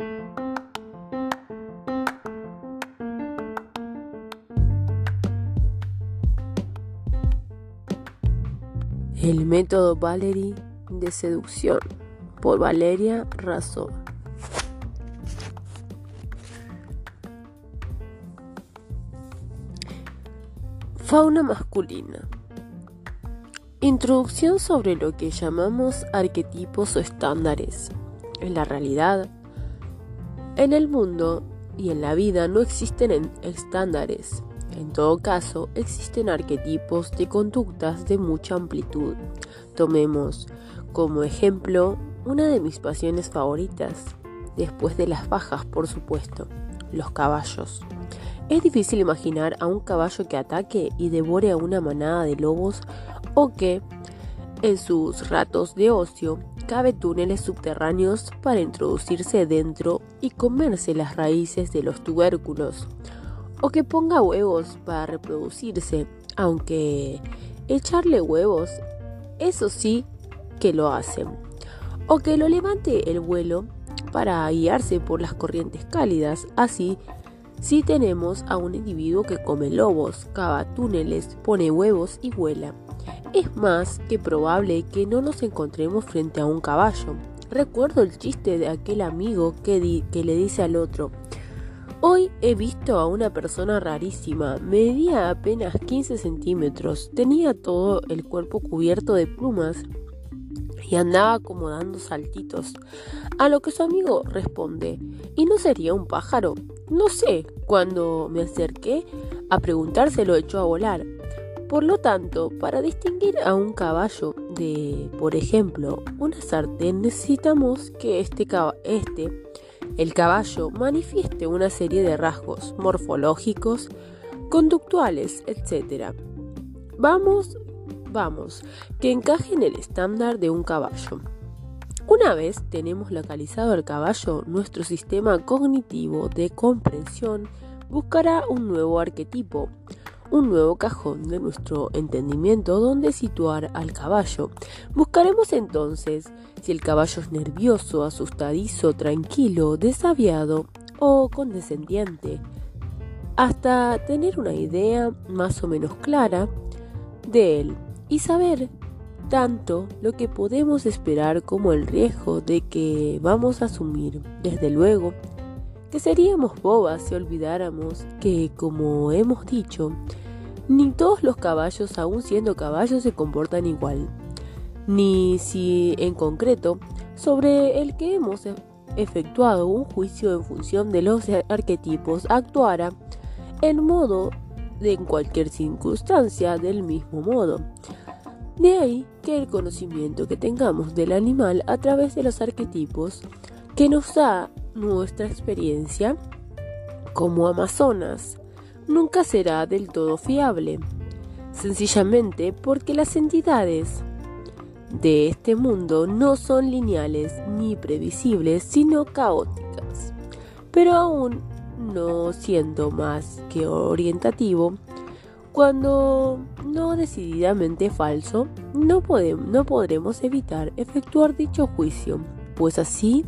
El método Valery de seducción por Valeria Razov. Fauna masculina. Introducción sobre lo que llamamos arquetipos o estándares. En la realidad, en el mundo y en la vida no existen estándares, en todo caso, existen arquetipos de conductas de mucha amplitud. Tomemos como ejemplo una de mis pasiones favoritas, después de las bajas, por supuesto, los caballos. Es difícil imaginar a un caballo que ataque y devore a una manada de lobos o que, en sus ratos de ocio, cabe túneles subterráneos para introducirse dentro y comerse las raíces de los tubérculos o que ponga huevos para reproducirse, aunque echarle huevos, eso sí que lo hacen, o que lo levante el vuelo para guiarse por las corrientes cálidas, así si tenemos a un individuo que come lobos, cava túneles, pone huevos y vuela. Es más que probable que no nos encontremos frente a un caballo. Recuerdo el chiste de aquel amigo que, le dice al otro, Hoy he visto a una persona rarísima, medía apenas 15 centímetros, tenía todo el cuerpo cubierto de plumas y andaba como dando saltitos. A lo que su amigo responde, ¿y no sería un pájaro? No sé, cuando me acerqué a preguntárselo echó a volar. Por lo tanto, para distinguir a un caballo de, por ejemplo, una sartén, necesitamos que este, este el caballo manifieste una serie de rasgos morfológicos, conductuales, etc. Vamos, vamos, que encaje en el estándar de un caballo. Una vez tenemos localizado al caballo, nuestro sistema cognitivo de comprensión buscará un nuevo arquetipo, un nuevo cajón de nuestro entendimiento donde situar al caballo. Buscaremos entonces si el caballo es nervioso, asustadizo, tranquilo, desaviado o condescendiente, hasta tener una idea más o menos clara de él y saber tanto lo que podemos esperar como el riesgo de que vamos a asumir. Desde luego, que seríamos bobas si olvidáramos que, como hemos dicho, ni todos los caballos, aun siendo caballos, se comportan igual, ni si en concreto sobre el que hemos e-, efectuado un juicio en función de los arquetipos actuara en modo de en cualquier circunstancia del mismo modo. De ahí que el conocimiento que tengamos del animal a través de los arquetipos que nos da nuestra experiencia como Amazonas nunca será del todo fiable, sencillamente porque las entidades de este mundo no son lineales ni previsibles, sino caóticas. Pero aún no siendo más que orientativo, cuando no decididamente falso, no, podemos, no podremos evitar efectuar dicho juicio, pues así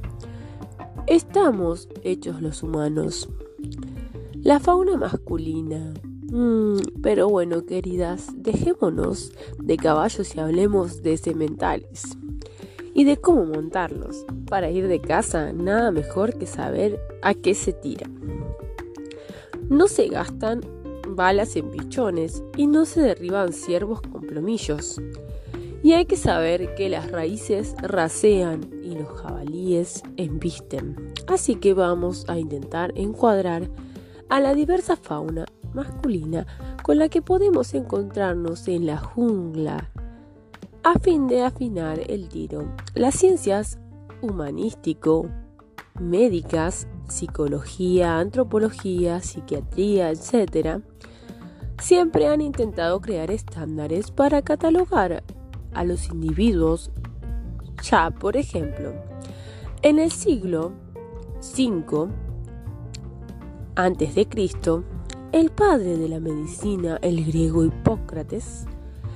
estamos hechos los humanos. La fauna masculina. Mm, pero bueno, queridas, dejémonos de caballos y hablemos de sementales y de cómo montarlos. Para ir de casa, nada mejor que saber a qué se tira. No se gastan balas en pichones y no se derriban ciervos con plomillos. Y hay que saber que las raíces rasean y los jabalíes embisten. Así que vamos a intentar encuadrar a la diversa fauna masculina con la que podemos encontrarnos en la jungla a fin de afinar el tiro. Las ciencias humanístico, médicas, psicología, antropología, psiquiatría, etc., siempre han intentado crear estándares para catalogar a los individuos. Ya, por ejemplo, en el siglo V Cristo, el padre de la medicina, el griego Hipócrates,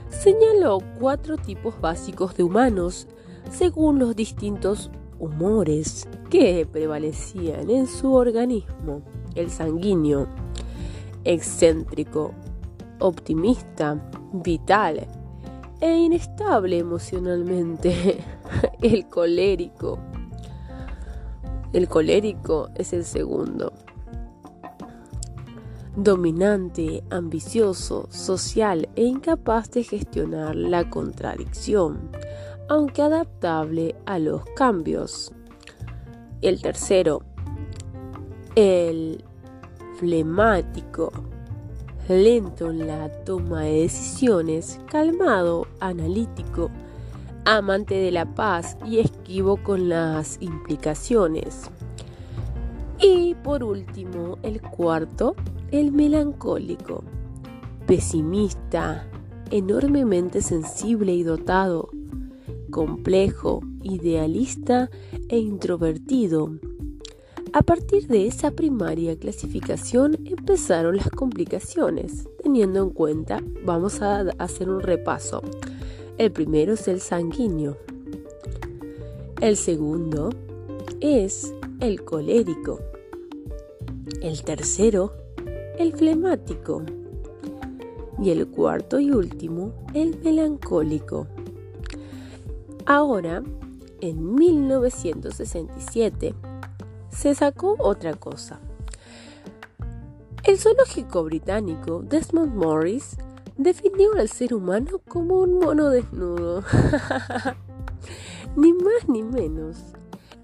señaló cuatro tipos básicos de humanos según los distintos humores que prevalecían en su organismo. El sanguíneo, excéntrico, optimista, vital e inestable emocionalmente. El colérico. El colérico es el segundo. Dominante, ambicioso, social e incapaz de gestionar la contradicción, aunque adaptable a los cambios. El tercero, el flemático, lento en la toma de decisiones, calmado, analítico, amante de la paz y esquivo con las implicaciones. Y por último, el cuarto, el melancólico, pesimista, enormemente sensible y dotado, complejo, idealista e introvertido. A partir de esa primaria clasificación empezaron las complicaciones, teniendo en cuenta, vamos a hacer un repaso. El primero es el sanguíneo. El segundo es el colérico. El tercero, el flemático. Y el cuarto y último, el melancólico. Ahora, en 1967, se sacó otra cosa. El zoológico británico Desmond Morris definió al ser humano como un mono desnudo. ni más ni menos.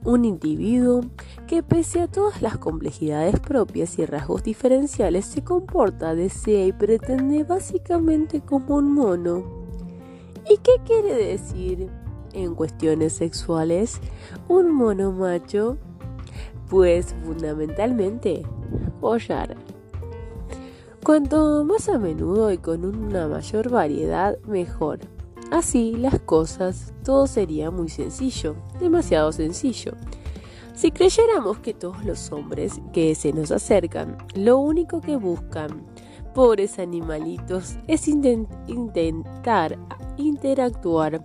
Un individuo que pese a todas las complejidades propias y rasgos diferenciales se comporta, desea y pretende básicamente como un mono. ¿Y qué quiere decir? en cuestiones sexuales, un mono macho, pues fundamentalmente follar. Cuanto más a menudo y con una mayor variedad, mejor. Así las cosas, todo sería muy sencillo, demasiado sencillo. Si creyéramos que todos los hombres que se nos acercan, lo único que buscan, pobres animalitos, es intentar interactuar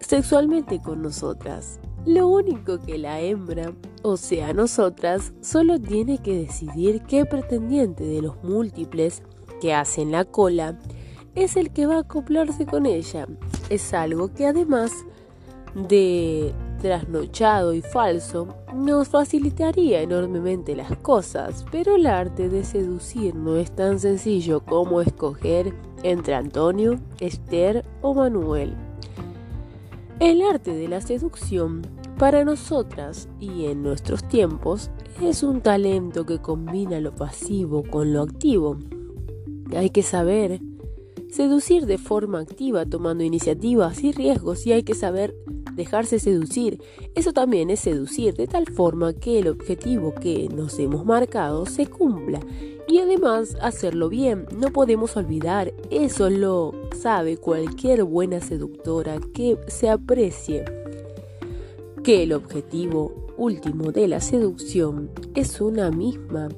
sexualmente con nosotras. Lo único que la hembra, o sea nosotras, solo tiene que decidir qué pretendiente de los múltiples que hacen la cola es el que va a acoplarse con ella. Es algo que además de trasnochado y falso, nos facilitaría enormemente las cosas, pero el arte de seducir no es tan sencillo como escoger entre Antonio, Esther o Manuel. El arte de la seducción para nosotras y en nuestros tiempos es un talento que combina lo pasivo con lo activo. Hay que saber seducir de forma activa tomando iniciativas y riesgos y hay que saber dejarse seducir. Eso también es seducir de tal forma que el objetivo que nos hemos marcado se cumpla y además hacerlo bien. No podemos olvidar, eso lo sabe cualquier buena seductora que se aprecie, que el objetivo último de la seducción es una misma.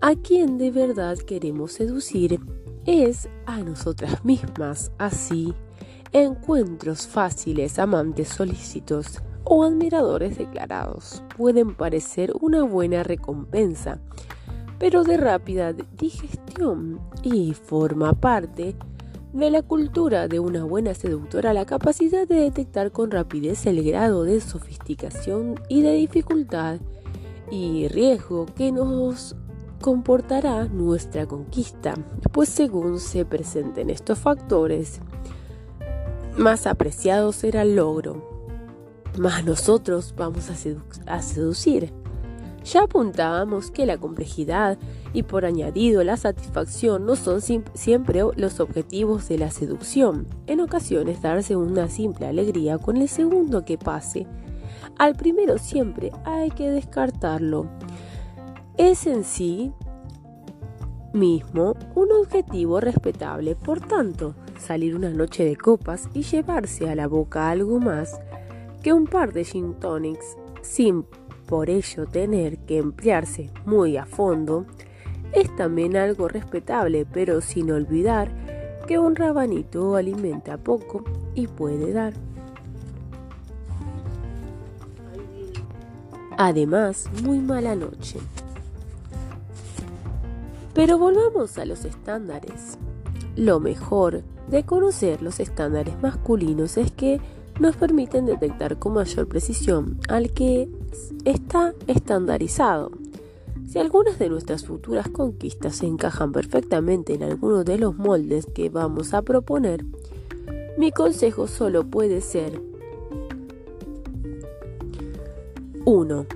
A quien de verdad queremos seducir es a nosotras mismas. Así, encuentros fáciles, amantes solícitos o admiradores declarados pueden parecer una buena recompensa pero de rápida digestión y forma parte de la cultura de una buena seductora la capacidad de detectar con rapidez el grado de sofisticación y de dificultad y riesgo que nos comportará nuestra conquista, pues según se presenten estos factores, más apreciado será el logro, más nosotros vamos a, seducir. Ya apuntábamos que la complejidad y por añadido la satisfacción no son siempre los objetivos de la seducción. En ocasiones darse una simple alegría con el segundo que pase. Al primero siempre hay que descartarlo. Es en sí mismo un objetivo respetable, por tanto, salir una noche de copas y llevarse a la boca algo más que un par de gin tonics por ello tener que emplearse muy a fondo es también algo respetable, pero sin olvidar que un rabanito alimenta poco y puede dar. Además, muy mala noche. Pero volvamos a los estándares. Lo mejor de conocer los estándares masculinos es que nos permiten detectar con mayor precisión al que está estandarizado. Si algunas de nuestras futuras conquistas se encajan perfectamente en alguno de los moldes que vamos a proponer, mi consejo solo puede ser 1.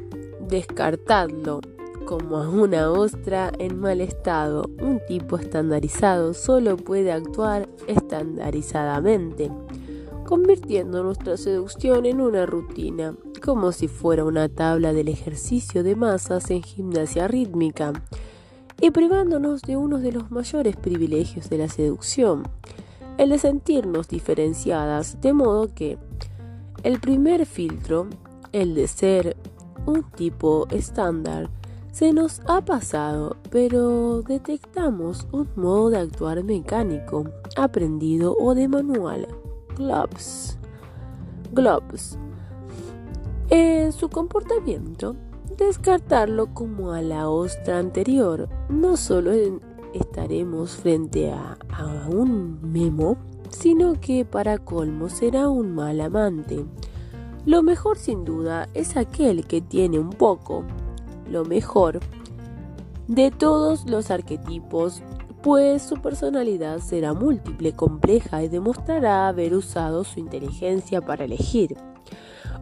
Descartadlo como a una ostra en mal estado. Un tipo estandarizado solo puede actuar estandarizadamente, convirtiendo nuestra seducción en una rutina, como si fuera una tabla del ejercicio de masas en gimnasia rítmica, y privándonos de uno de los mayores privilegios de la seducción, el de sentirnos diferenciadas, de modo que el primer filtro, el de ser un tipo estándar, se nos ha pasado, pero detectamos un modo de actuar mecánico, aprendido o de manual. Globs. Globs. En su comportamiento, descartarlo como a la ostra anterior. No solo estaremos frente a, un memo, sino que para colmo será un mal amante. Lo mejor sin duda es aquel que tiene un poco lo mejor de todos los arquetipos, pues su personalidad será múltiple, compleja y demostrará haber usado su inteligencia para elegir.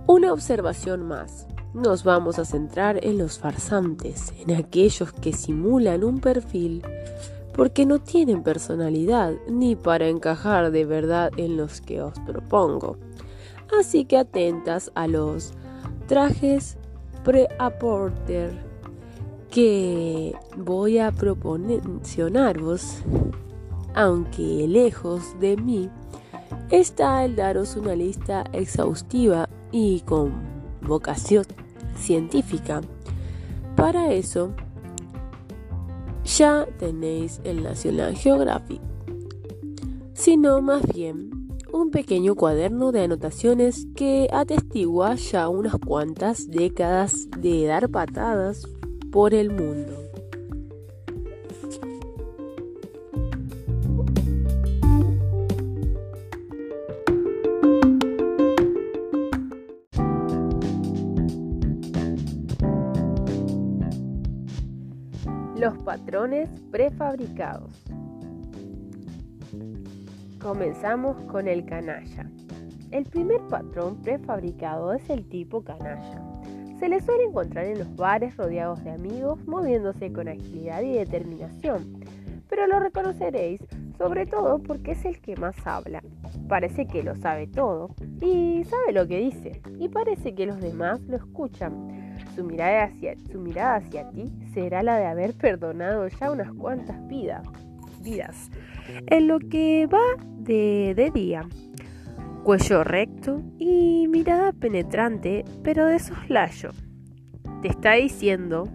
Una observación más. Nos vamos a centrar en los farsantes, en aquellos que simulan un perfil porque no tienen personalidad ni para encajar de verdad en los que os propongo. Así que atentas a los trajes pre-aporter que voy a proporcionaros, aunque lejos de mí, está el daros una lista exhaustiva y con vocación científica. Para eso, ya tenéis el National Geographic, sino más bien un pequeño cuaderno de anotaciones que atestigua ya unas cuantas décadas de dar patadas por el mundo. Los patrones prefabricados. Comenzamos con el canalla. El primer patrón prefabricado es el tipo canalla. Se le suele encontrar en los bares rodeados de amigos, moviéndose con agilidad y determinación, pero lo reconoceréis sobre todo porque es el que más habla. Parece que lo sabe todo y sabe lo que dice, y parece que los demás lo escuchan. Su mirada hacia, su mirada hacia ti será la de haber perdonado ya unas cuantas vidas. vidas. En lo que va de, día. Cuello recto y mirada penetrante, pero de soslayo. Te está diciendo,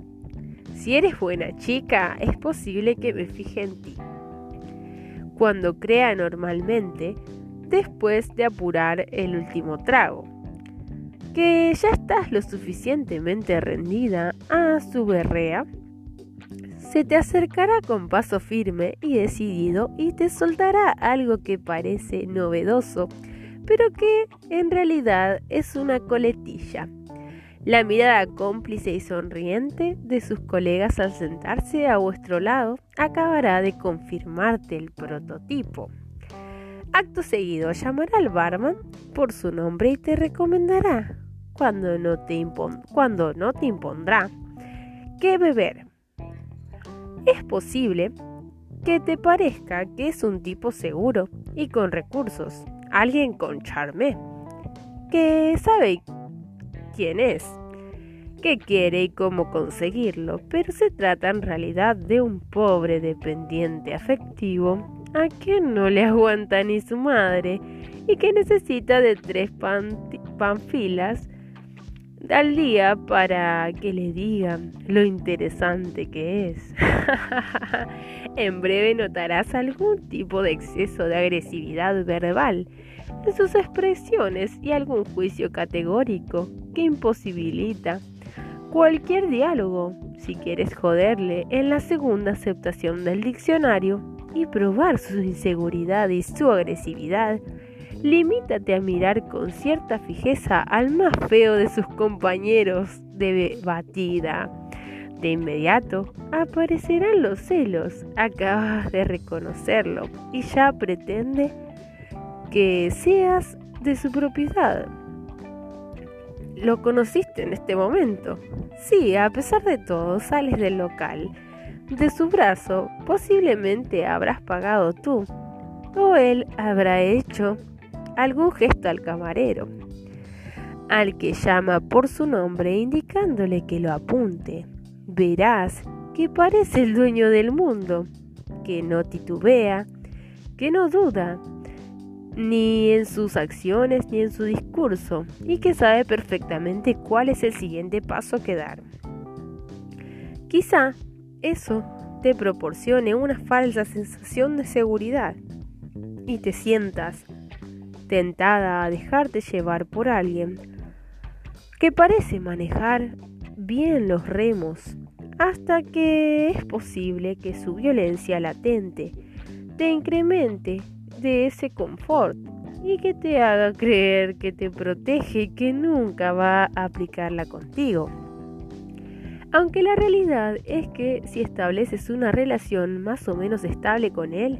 si eres buena chica, es posible que me fije en ti. Cuando crea normalmente, después de apurar el último trago, que ya estás lo suficientemente rendida a su berrea se te acercará con paso firme y decidido y te soltará algo que parece novedoso, pero que en realidad es una coletilla. La mirada cómplice y sonriente de sus colegas al sentarse a vuestro lado acabará de confirmarte el prototipo. Acto seguido llamará al barman por su nombre y te recomendará, cuando no te, cuando no te impondrá, qué beber. Es posible que te parezca que es un tipo seguro y con recursos, alguien con charme, que sabe quién es, qué quiere y cómo conseguirlo, pero se trata en realidad de un pobre dependiente afectivo a quien no le aguanta ni su madre y que necesita de tres panfilas al día para que le digan lo interesante que es. en breve notarás algún tipo de exceso de agresividad verbal en sus expresiones y algún juicio categórico que imposibilita cualquier diálogo, si quieres joderle en la segunda aceptación del diccionario y probar su inseguridad y su agresividad, limítate a mirar con cierta fijeza al más feo de sus compañeros de batida. De inmediato aparecerán los celos, acabas de reconocerlo y ya pretende que seas de su propiedad. Lo conociste en este momento. Sí, a pesar de todo, sales del local. De su brazo posiblemente habrás pagado tú, o él habrá hecho algún gesto al camarero, al que llama por su nombre indicándole que lo apunte. Verás que parece el dueño del mundo, que no titubea, que no duda, ni en sus acciones ni en su discurso, y que sabe perfectamente cuál es el siguiente paso que dar. Quizá eso te proporcione una falsa sensación de seguridad y te sientas tentada a dejarte llevar por alguien que parece manejar bien los remos hasta que es posible que su violencia latente te incremente de ese confort y que te haga creer que te protege y que nunca va a aplicarla contigo. Aunque la realidad es que si estableces una relación más o menos estable con él,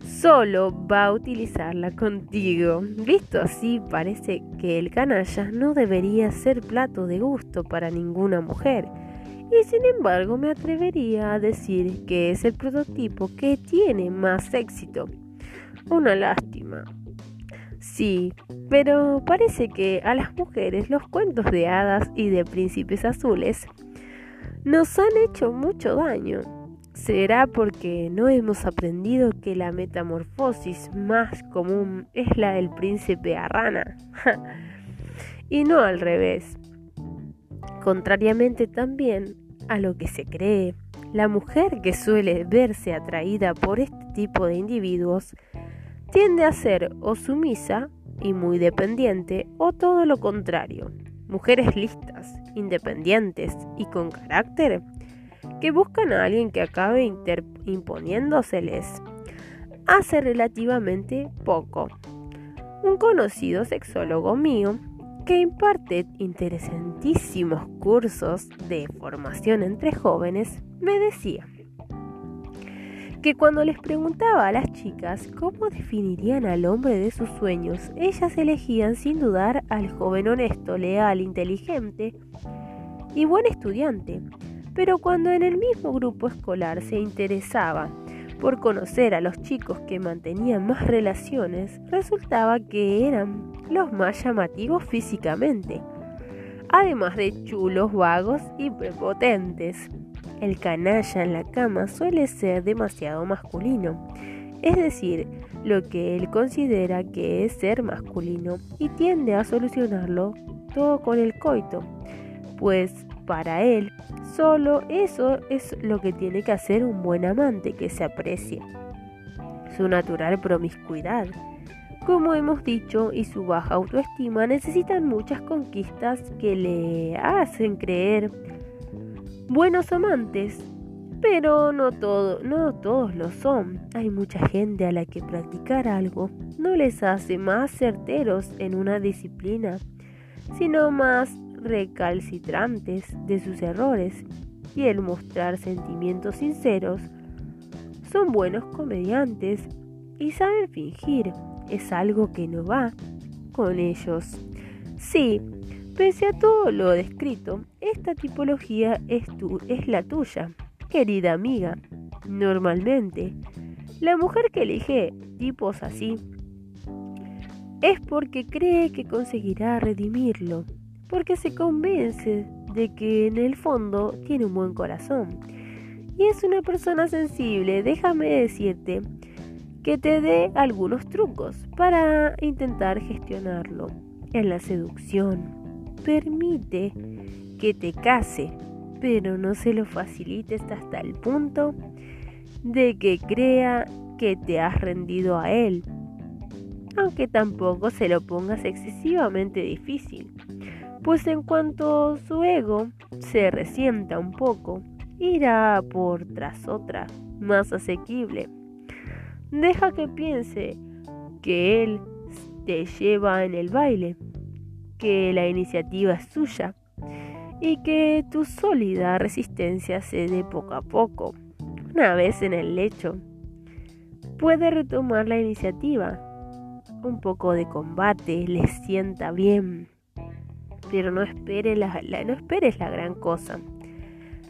solo va a utilizarla contigo. Visto así, parece que el canalla no debería ser plato de gusto para ninguna mujer. Y sin embargo me atrevería a decir que es el prototipo que tiene más éxito. Una lástima. Sí, pero parece que a las mujeres los cuentos de hadas y de príncipes azules nos han hecho mucho daño. ¿Será porque no hemos aprendido que la metamorfosis más común es la del príncipe a rana? y no al revés. Contrariamente también a lo que se cree, la mujer que suele verse atraída por este tipo de individuos tiende a ser o sumisa y muy dependiente o todo lo contrario. Mujeres listas, independientes y con carácter que buscan a alguien que acabe imponiéndoseles hace relativamente poco. Un conocido sexólogo mío que imparte interesantísimos cursos de formación entre jóvenes me decía que cuando les preguntaba a las chicas cómo definirían al hombre de sus sueños, ellas elegían sin dudar al joven honesto, leal, inteligente y buen estudiante, pero cuando en el mismo grupo escolar se interesaba por conocer a los chicos que mantenían más relaciones, resultaba que eran los más llamativos físicamente, además de chulos, vagos y prepotentes. El canalla en la cama suele ser demasiado masculino, es decir, lo que él considera que es ser masculino y tiende a solucionarlo todo con el coito, pues para él, solo eso es lo que tiene que hacer un buen amante que se aprecie. Su natural promiscuidad, como hemos dicho, y su baja autoestima necesitan muchas conquistas que le hacen creer buenos amantes. Pero no, todo, no todos lo son. Hay mucha gente a la que practicar algo no les hace más certeros en una disciplina, sino más recalcitrantes de sus errores y el mostrar sentimientos sinceros. Son buenos comediantes y saben fingir. Es algo que no va con ellos. Sí, pese a todo lo descrito, esta tipología es, tu, es la tuya, querida amiga. Normalmente, la mujer que elige tipos así es porque cree que conseguirá redimirlo porque se convence de que en el fondo tiene un buen corazón. Y es una persona sensible, déjame decirte que te dé algunos trucos para intentar gestionarlo. En la seducción, permite que te case, pero no se lo facilites hasta el punto de que crea que te has rendido a él, aunque tampoco se lo pongas excesivamente difícil pues en cuanto su ego se resienta un poco, irá por tras otra, más asequible. Deja que piense que él te lleva en el baile, que la iniciativa es suya y que tu sólida resistencia cede poco a poco. Una vez en el lecho, puede retomar la iniciativa. Un poco de combate le sienta bien, pero no, espere la, no esperes la gran cosa.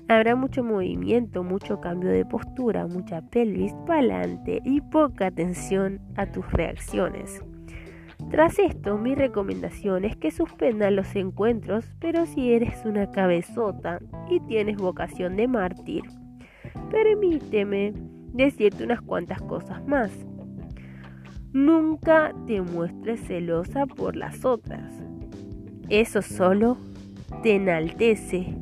Habrá mucho movimiento, mucho cambio de postura, mucha pelvis para adelante y poca atención a tus reacciones. Tras esto, mi recomendación es que suspendan los encuentros, pero si eres una cabezota y tienes vocación de mártir, permíteme decirte unas cuantas cosas más. Nunca te muestres celosa por las otras. Eso solo te enaltece.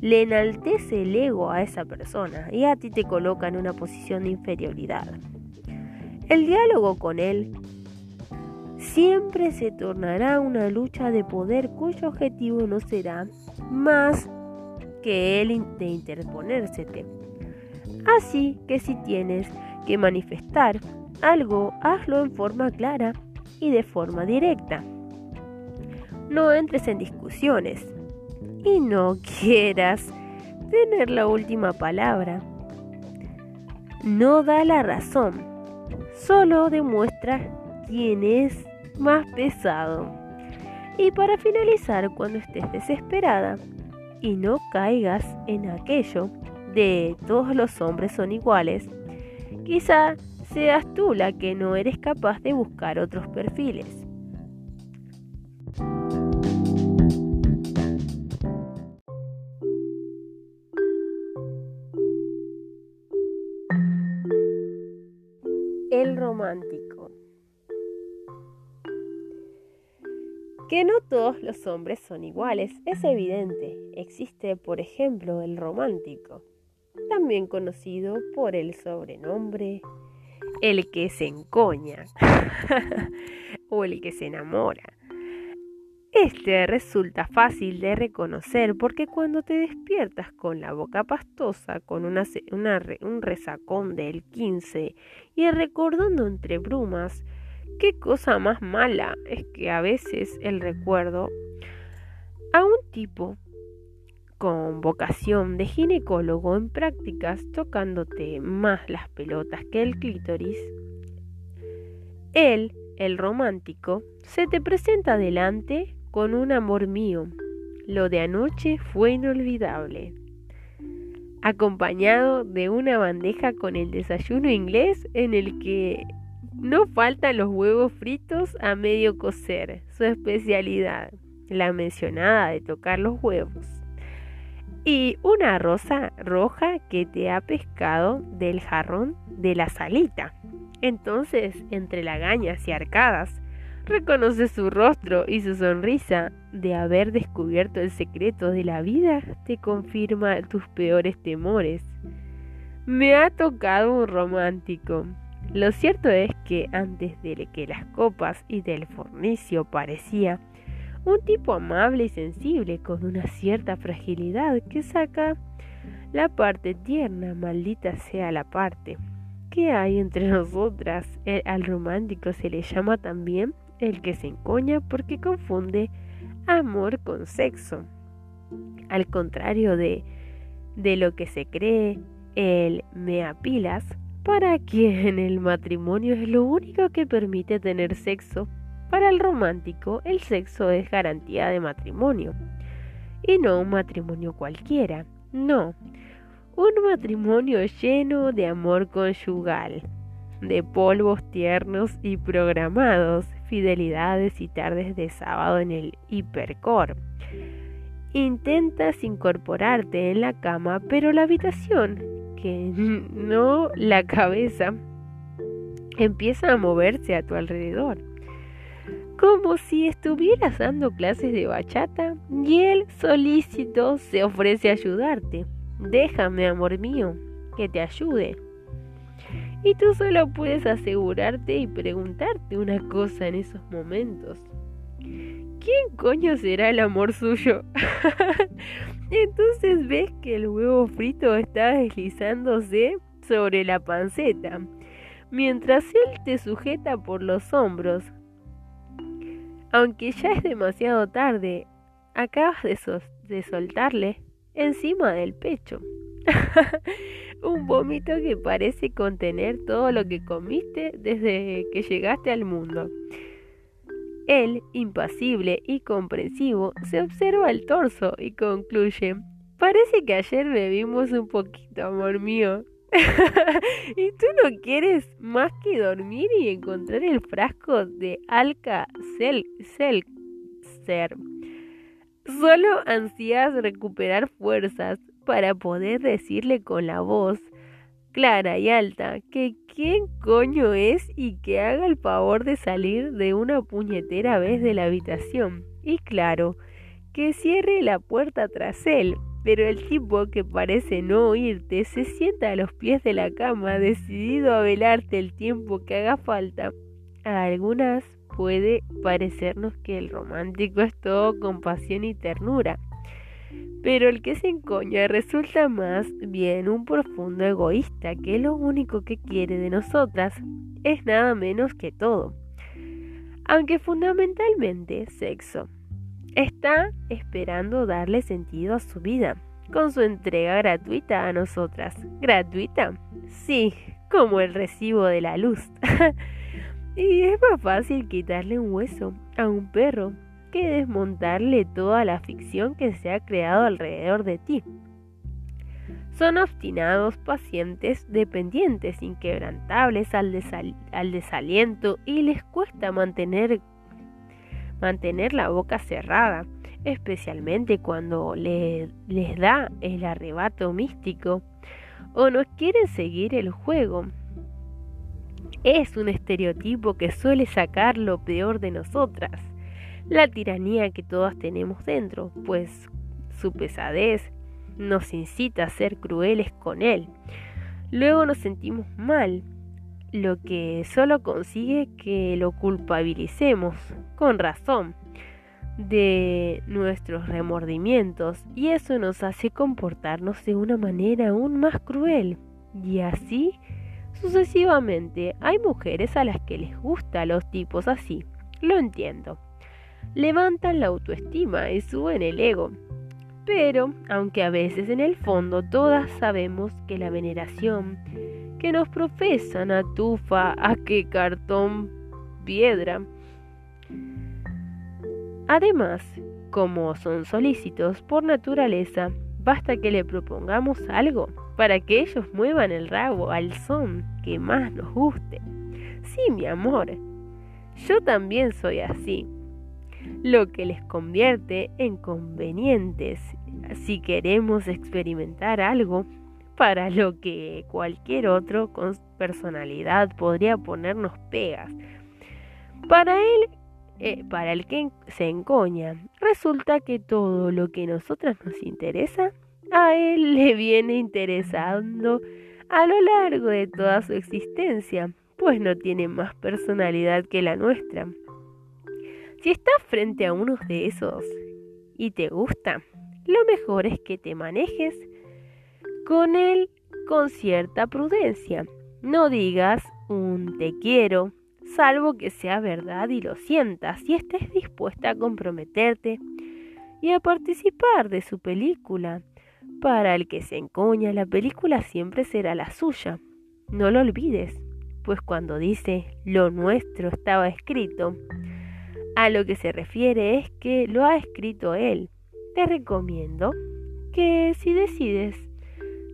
Le enaltece el ego a esa persona y a ti te coloca en una posición de inferioridad. El diálogo con él siempre se tornará una lucha de poder cuyo objetivo no será más que el de interponérsete. Así que si tienes que manifestar algo, hazlo en forma clara y de forma directa. No entres en discusiones y no quieras tener la última palabra. No da la razón, solo demuestra quién es más pesado. Y para finalizar, cuando estés desesperada y no caigas en aquello de todos los hombres son iguales, quizá seas tú la que no eres capaz de buscar otros perfiles. El romántico. Que no todos los hombres son iguales es evidente. Existe, por ejemplo, el romántico, también conocido por el sobrenombre el que se encoña o el que se enamora. Este resulta fácil de reconocer porque cuando te despiertas con la boca pastosa, con un resacón del 15 y recordando entre brumas, Qué cosa más mala es que a veces el recuerdo a un tipo con vocación de ginecólogo en prácticas tocándote más las pelotas que el clítoris, él, el romántico, se te presenta delante con un amor mío. Lo de anoche fue inolvidable. Acompañado de una bandeja con el desayuno inglés en el que no faltan los huevos fritos a medio cocer, su especialidad, la mencionada de tocar los huevos. Y una rosa roja que te ha pescado del jarrón de la salita. Entonces, entre lagañas y arcadas, reconoce su rostro y su sonrisa de haber descubierto el secreto de la vida te confirma tus peores temores. Me ha tocado un romántico, lo cierto es que antes de que las copas y del fornicio parecía un tipo amable y sensible con una cierta fragilidad que saca la parte tierna, maldita sea la parte que hay entre nosotras. al romántico se le llama también el que se encoña porque confunde amor con sexo. Al contrario de, de lo que se cree, el me apilas para quien el matrimonio es lo único que permite tener sexo, para el romántico el sexo es garantía de matrimonio. Y no un matrimonio cualquiera, no. Un matrimonio lleno de amor conyugal, de polvos tiernos y programados, fidelidades y tardes de sábado en el hipercore. Intentas incorporarte en la cama, pero la habitación que no la cabeza empieza a moverse a tu alrededor, como si estuvieras dando clases de bachata y él solícito se ofrece a ayudarte. Déjame, amor mío, que te ayude. Y tú solo puedes asegurarte y preguntarte una cosa en esos momentos. quién coño será el amor suyo? Entonces ves que el huevo frito está deslizándose sobre la panceta, mientras él te sujeta por los hombros. Aunque ya es demasiado tarde, acabas de, soltarle encima del pecho. Un vómito que parece contener todo lo que comiste desde que llegaste al mundo. Él, impasible y comprensivo, se observa el torso y concluye, parece que ayer bebimos un poquito, amor mío. y tú no quieres más que dormir y encontrar el frasco de Alka Seltzer. Solo ansías recuperar fuerzas para poder decirle con la voz clara y alta que quién coño es y que haga el favor de salir de una puñetera vez de la habitación. Y claro, que cierre la puerta tras él. Pero el tipo que parece no oírte se sienta a los pies de la cama decidido a velarte el tiempo que haga falta. A algunas puede parecernos que el romántico es todo compasión y ternura. Pero el que se encoña resulta más bien un profundo egoísta que lo único que quiere de nosotras es nada menos que todo. Aunque fundamentalmente sexo. Está esperando darle sentido a su vida con su entrega gratuita a nosotras. ¿Gratuita? Sí, como el recibo de la luz. y es más fácil quitarle un hueso a un perro que desmontarle toda la ficción que se ha creado alrededor de ti. Son obstinados, pacientes, dependientes, inquebrantables al, desaliento y les cuesta mantener, mantener la boca cerrada, especialmente cuando les da el arrebato místico o no quieren seguir el juego. Es un estereotipo que suele sacar lo peor de nosotras la tiranía que todas tenemos dentro, pues su pesadez nos incita a ser crueles con él. Luego nos sentimos mal, lo que solo consigue que lo culpabilicemos, con razón, de nuestros remordimientos y eso nos hace comportarnos de una manera aún más cruel. Y así sucesivamente hay mujeres a las que les gusta los tipos así. Lo entiendo levantan la autoestima y suben el ego. Pero, aunque a veces en el fondo todas sabemos que la veneración que nos profesan atufa a que cartón piedra. Además, como son solícitos por naturaleza, basta que le propongamos algo para que ellos muevan el rabo al son que más nos guste. Sí, mi amor, yo también soy así lo que les convierte en convenientes si queremos experimentar algo para lo que cualquier otro con personalidad podría ponernos pegas. Para él, eh, para el que se encoña, resulta que todo lo que a nosotras nos interesa, a él le viene interesando a lo largo de toda su existencia, pues no tiene más personalidad que la nuestra. Si estás frente a uno de esos y te gusta, lo mejor es que te manejes con él con cierta prudencia. No digas un te quiero, salvo que sea verdad y lo sientas y estés dispuesta a comprometerte y a participar de su película. Para el que se encoña, la película siempre será la suya. No lo olvides, pues cuando dice lo nuestro estaba escrito, a lo que se refiere es que lo ha escrito él. Te recomiendo que si decides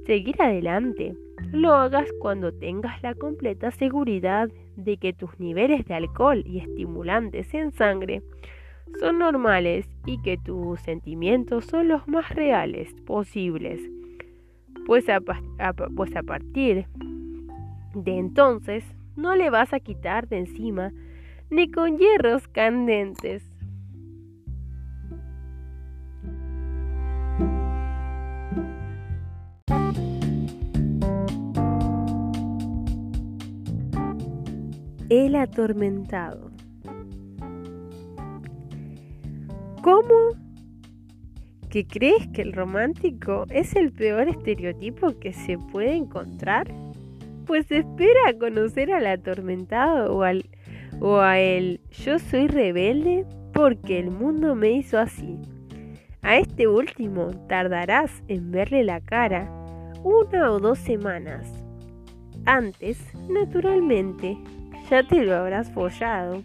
seguir adelante, lo hagas cuando tengas la completa seguridad de que tus niveles de alcohol y estimulantes en sangre son normales y que tus sentimientos son los más reales posibles. Pues a, pues a partir de entonces no le vas a quitar de encima ni con hierros candentes. El atormentado. ¿Cómo? ¿Que crees que el romántico es el peor estereotipo que se puede encontrar? Pues espera a conocer al atormentado o al o a el yo soy rebelde porque el mundo me hizo así. A este último tardarás en verle la cara una o dos semanas. Antes, naturalmente, ya te lo habrás follado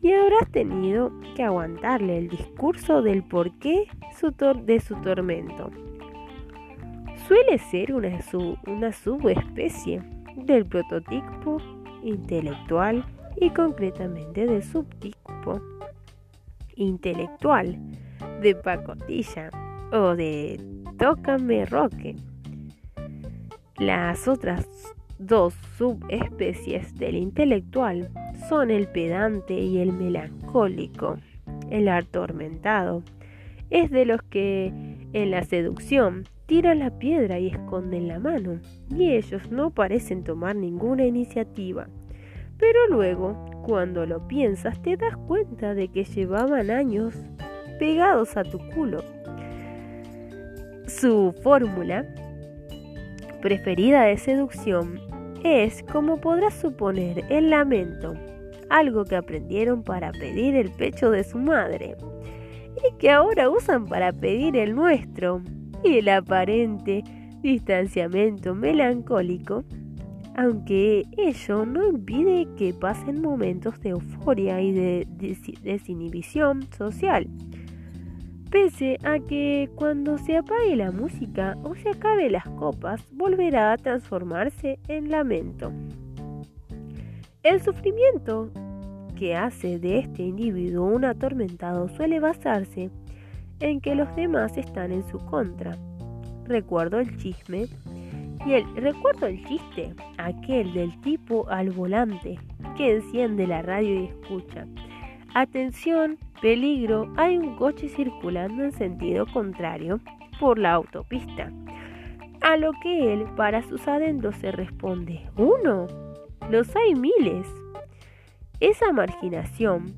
y habrás tenido que aguantarle el discurso del porqué de su tormento. Suele ser una, una subespecie del prototipo intelectual y concretamente del subtipo intelectual de pacotilla o de tócame roque. Las otras dos subespecies del intelectual son el pedante y el melancólico. El atormentado es de los que en la seducción tiran la piedra y esconden la mano, y ellos no parecen tomar ninguna iniciativa. Pero luego, cuando lo piensas, te das cuenta de que llevaban años pegados a tu culo. Su fórmula preferida de seducción es, como podrás suponer, el lamento, algo que aprendieron para pedir el pecho de su madre y que ahora usan para pedir el nuestro y el aparente distanciamiento melancólico aunque ello no impide que pasen momentos de euforia y de desinhibición social. Pese a que cuando se apague la música o se acabe las copas, volverá a transformarse en lamento. El sufrimiento que hace de este individuo un atormentado suele basarse en que los demás están en su contra. Recuerdo el chisme y el recuerdo el chiste, aquel del tipo al volante que enciende la radio y escucha. Atención, peligro, hay un coche circulando en sentido contrario por la autopista. A lo que él, para sus adentros, se responde, uno, los hay miles. Esa marginación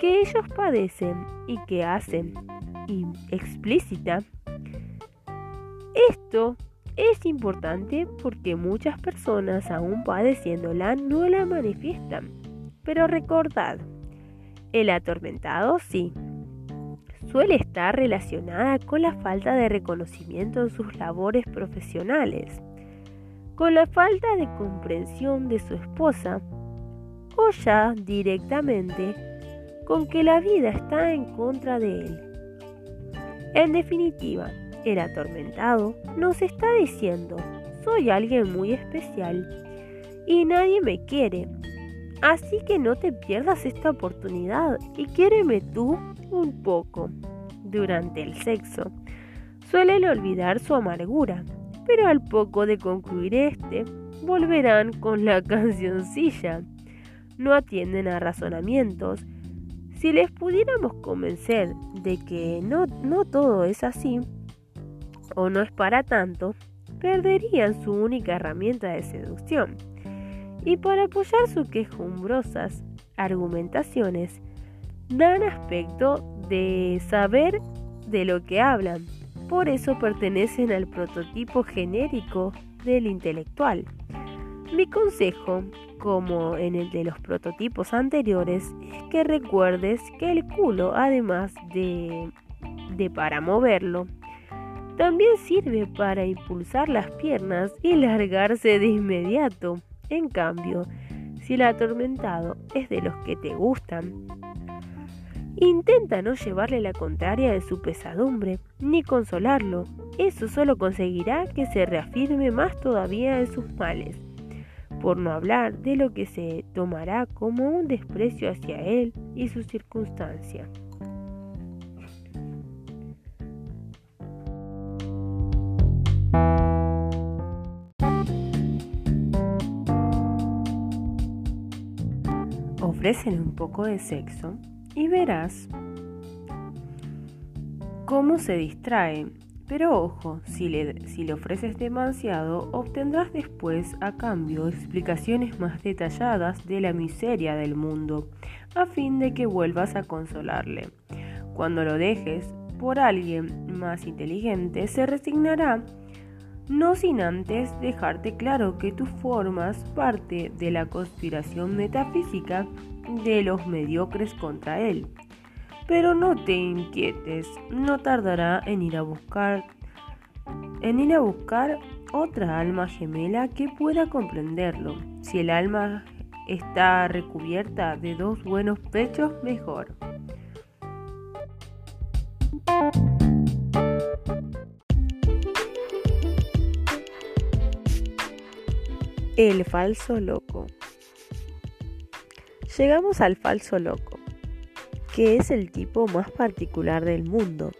que ellos padecen y que hacen explícita, esto es importante porque muchas personas aún padeciéndola no la manifiestan. Pero recordad, el atormentado sí, suele estar relacionada con la falta de reconocimiento en sus labores profesionales, con la falta de comprensión de su esposa o ya directamente con que la vida está en contra de él. En definitiva, el atormentado nos está diciendo, soy alguien muy especial y nadie me quiere. Así que no te pierdas esta oportunidad y quiéreme tú un poco. Durante el sexo, suelen olvidar su amargura, pero al poco de concluir este, volverán con la cancioncilla. No atienden a razonamientos. Si les pudiéramos convencer de que no, no todo es así, o no es para tanto, perderían su única herramienta de seducción. Y para apoyar sus quejumbrosas argumentaciones, dan aspecto de saber de lo que hablan. Por eso pertenecen al prototipo genérico del intelectual. Mi consejo, como en el de los prototipos anteriores, es que recuerdes que el culo, además de, de para moverlo, también sirve para impulsar las piernas y largarse de inmediato. En cambio, si el atormentado es de los que te gustan, intenta no llevarle la contraria de su pesadumbre, ni consolarlo. Eso solo conseguirá que se reafirme más todavía en sus males, por no hablar de lo que se tomará como un desprecio hacia él y su circunstancia. Ofrecen un poco de sexo y verás cómo se distrae. Pero ojo, si le, si le ofreces demasiado, obtendrás después a cambio explicaciones más detalladas de la miseria del mundo, a fin de que vuelvas a consolarle. Cuando lo dejes por alguien más inteligente, se resignará, no sin antes dejarte claro que tú formas parte de la conspiración metafísica de los mediocres contra él. Pero no te inquietes, no tardará en ir a buscar en ir a buscar otra alma gemela que pueda comprenderlo. Si el alma está recubierta de dos buenos pechos, mejor. El falso loco. Llegamos al falso loco, que es el tipo más particular del mundo.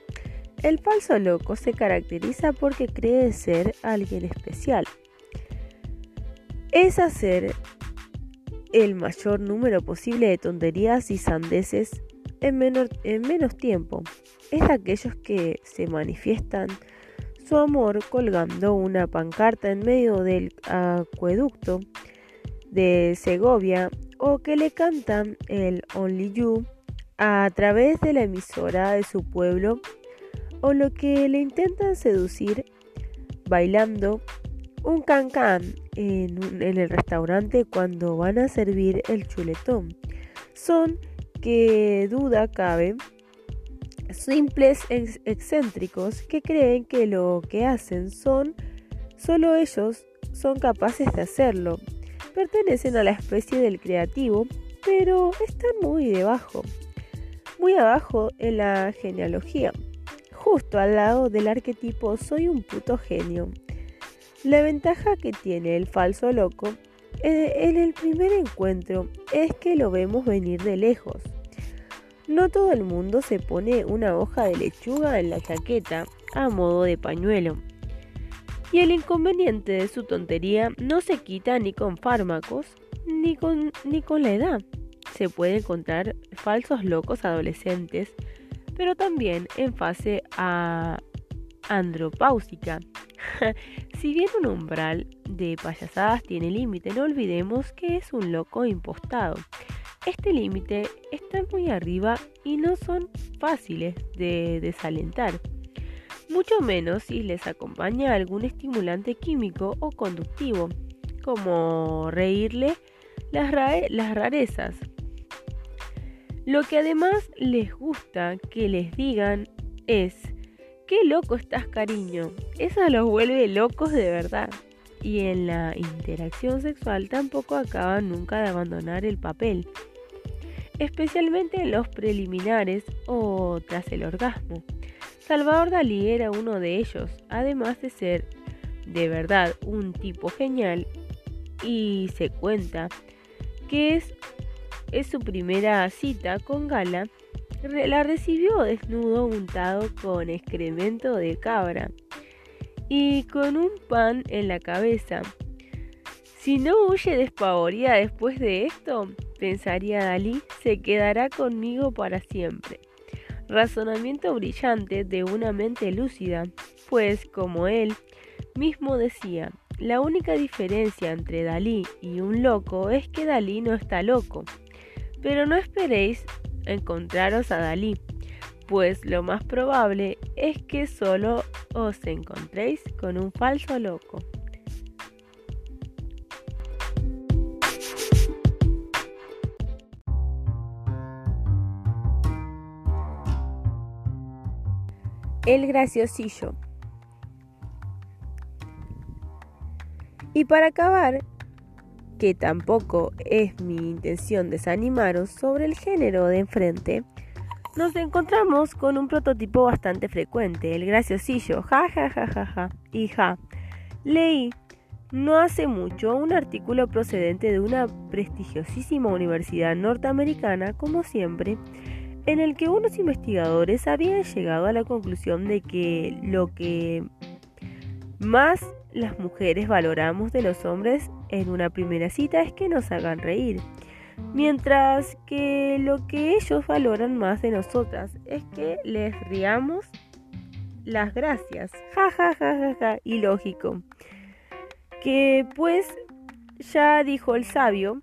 El falso loco se caracteriza porque cree ser alguien especial. Es hacer el mayor número posible de tonterías y sandeces en, en menos tiempo. Es aquellos que se manifiestan su amor colgando una pancarta en medio del acueducto de Segovia o que le cantan el Only You a través de la emisora de su pueblo o lo que le intentan seducir bailando un cancán en, en el restaurante cuando van a servir el chuletón. Son, que duda cabe, simples excéntricos que creen que lo que hacen son solo ellos son capaces de hacerlo. Pertenecen a la especie del creativo, pero están muy debajo, muy abajo en la genealogía, justo al lado del arquetipo soy un puto genio. La ventaja que tiene el falso loco eh, en el primer encuentro es que lo vemos venir de lejos. No todo el mundo se pone una hoja de lechuga en la chaqueta a modo de pañuelo. Y el inconveniente de su tontería no se quita ni con fármacos ni con, ni con la edad. Se puede encontrar falsos locos adolescentes, pero también en fase a andropáusica. si bien un umbral de payasadas tiene límite, no olvidemos que es un loco impostado. Este límite está muy arriba y no son fáciles de desalentar, mucho menos si les acompaña algún estimulante químico o conductivo, como reírle las, las rarezas. Lo que además les gusta que les digan es, qué loco estás cariño, eso los vuelve locos de verdad. Y en la interacción sexual tampoco acaban nunca de abandonar el papel especialmente en los preliminares o tras el orgasmo. Salvador Dalí era uno de ellos, además de ser de verdad un tipo genial y se cuenta que es, es su primera cita con Gala, la recibió desnudo untado con excremento de cabra y con un pan en la cabeza. Si no huye despavorida después de esto, pensaría Dalí, se quedará conmigo para siempre. Razonamiento brillante de una mente lúcida, pues como él mismo decía, la única diferencia entre Dalí y un loco es que Dalí no está loco. Pero no esperéis encontraros a Dalí, pues lo más probable es que solo os encontréis con un falso loco. El graciosillo. Y para acabar, que tampoco es mi intención desanimaros sobre el género de enfrente, nos encontramos con un prototipo bastante frecuente, el graciosillo, ja ja ja ja ja y. Leí no hace mucho un artículo procedente de una prestigiosísima universidad norteamericana, como siempre, en el que unos investigadores habían llegado a la conclusión de que lo que más las mujeres valoramos de los hombres en una primera cita es que nos hagan reír, mientras que lo que ellos valoran más de nosotras es que les riamos las gracias. Ja ja ja ja ja y lógico. Que pues ya dijo el sabio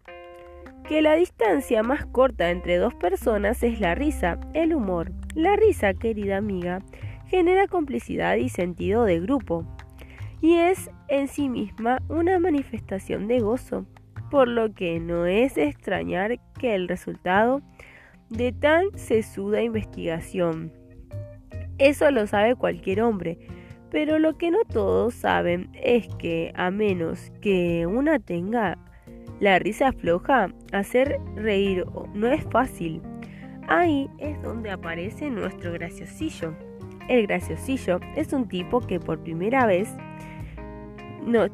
que la distancia más corta entre dos personas es la risa, el humor, La risa, querida amiga, genera complicidad y sentido de grupo, y es en sí misma una manifestación de gozo, por lo que no es extrañar que el resultado de tan sesuda investigación. Eso lo sabe cualquier hombre, pero lo que no todos saben es que a menos que una tenga la risa floja, hacer reír no es fácil. Ahí es donde aparece nuestro graciosillo. El graciosillo es un tipo que por primera vez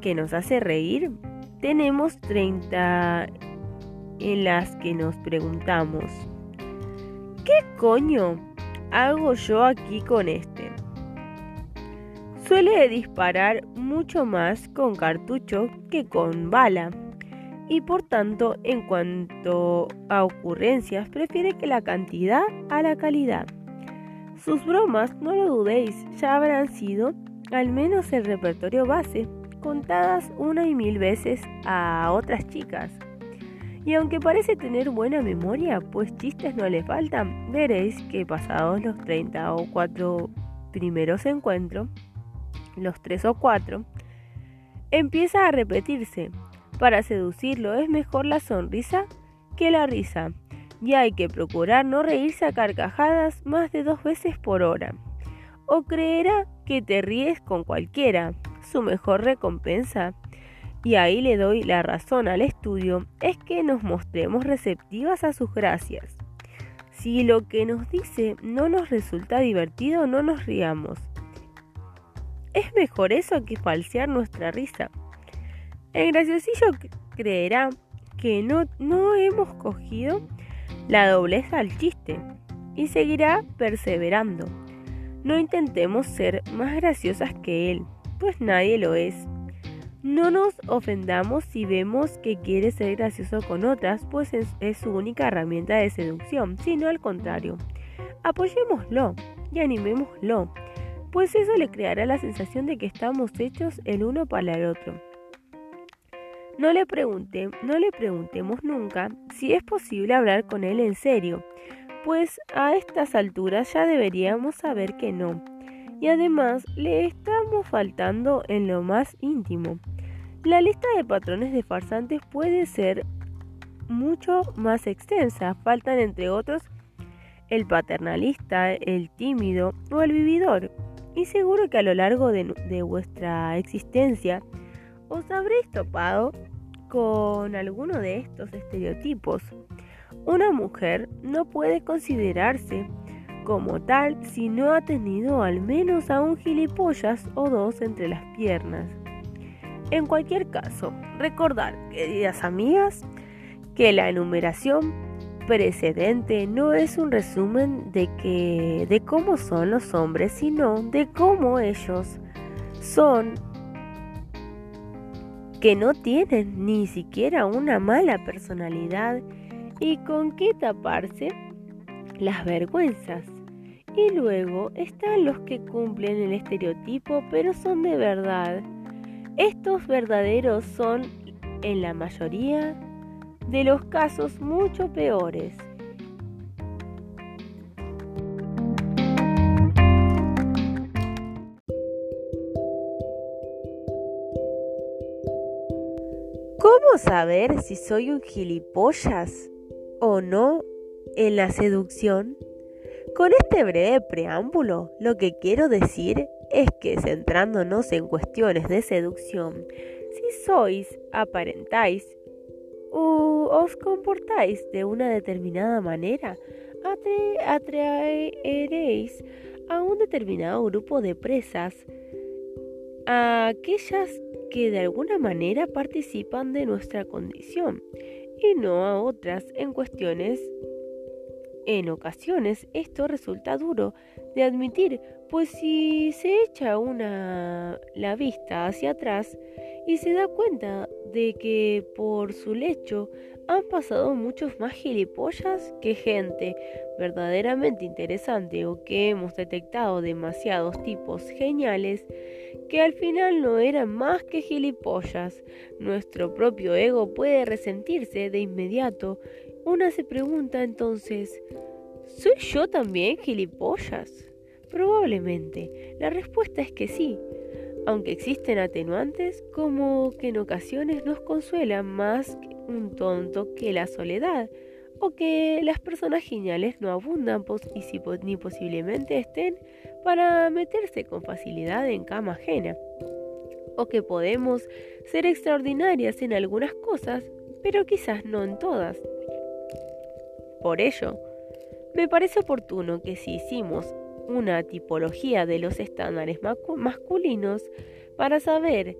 que nos hace reír. Tenemos 30 en las que nos preguntamos, ¿qué coño hago yo aquí con este? Suele disparar mucho más con cartucho que con bala y por tanto en cuanto a ocurrencias prefiere que la cantidad a la calidad. Sus bromas, no lo dudéis, ya habrán sido al menos el repertorio base, contadas una y mil veces a otras chicas. Y aunque parece tener buena memoria, pues chistes no le faltan, veréis que pasados los 30 o 4 primeros encuentros, los 3 o 4, empieza a repetirse, para seducirlo es mejor la sonrisa que la risa, y hay que procurar no reírse a carcajadas más de dos veces por hora. O creerá que te ríes con cualquiera, su mejor recompensa. Y ahí le doy la razón al estudio, es que nos mostremos receptivas a sus gracias. Si lo que nos dice no nos resulta divertido, no nos riamos. Es mejor eso que falsear nuestra risa. El graciosillo creerá que no, no hemos cogido la dobleza al chiste y seguirá perseverando. No intentemos ser más graciosas que él, pues nadie lo es. No nos ofendamos si vemos que quiere ser gracioso con otras, pues es, es, su única herramienta de seducción, sino al contrario. Apoyémoslo y animémoslo, pues eso le creará la sensación de que estamos hechos el uno para el otro. No le, no le preguntemos nunca si es posible hablar con él en serio, pues a estas alturas ya deberíamos saber que no. Y además le estamos faltando en lo más íntimo. La lista de patrones de farsantes puede ser mucho más extensa. Faltan entre otros el paternalista, el tímido o el vividor. Y seguro que a lo largo de, de vuestra existencia os habréis topado con alguno de estos estereotipos. Una mujer no puede considerarse como tal si no ha tenido al menos a un gilipollas o dos entre las piernas. En cualquier caso, recordar, queridas amigas, que la enumeración precedente no es un resumen de que de cómo son los hombres, sino de cómo ellos son que no tienen ni siquiera una mala personalidad y con qué taparse las vergüenzas. Y luego están los que cumplen el estereotipo pero son de verdad. Estos verdaderos son en la mayoría de los casos mucho peores. ¿Cómo saber si soy un gilipollas o no en la seducción? Con este breve preámbulo, lo que quiero decir es que centrándonos en cuestiones de seducción, si sois, aparentáis o os comportáis de una determinada manera, atraeréis a un determinado grupo de presas, a aquellas que de alguna manera participan de nuestra condición y no a otras en cuestiones. En ocasiones esto resulta duro de admitir, pues si se echa una la vista hacia atrás y se da cuenta de que por su lecho han pasado muchos más gilipollas que gente verdaderamente interesante o que hemos detectado demasiados tipos geniales que al final no eran más que gilipollas. Nuestro propio ego puede resentirse de inmediato. Una se pregunta entonces, ¿Soy yo también gilipollas? Probablemente. La respuesta es que sí, aunque existen atenuantes como que en ocasiones nos consuela más un tonto que la soledad, o que las personas geniales no abundan y si, ni posiblemente estén para meterse con facilidad en cama ajena, o que podemos ser extraordinarias en algunas cosas, pero quizás no en todas. Por ello, me parece oportuno que si hicimos una tipología de los estándares masculinos para saber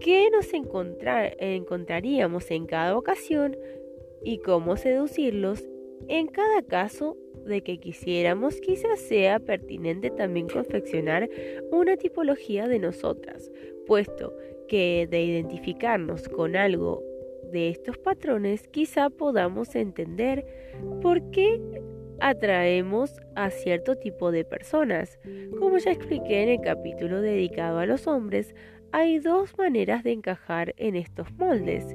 qué nos encontraríamos en cada ocasión y cómo seducirlos en cada caso de que quisiéramos, quizás sea pertinente también confeccionar una tipología de nosotras, puesto que de identificarnos con algo de estos patrones, quizá podamos entender por qué atraemos a cierto tipo de personas. Como ya expliqué en el capítulo dedicado a los hombres, hay dos maneras de encajar en estos moldes,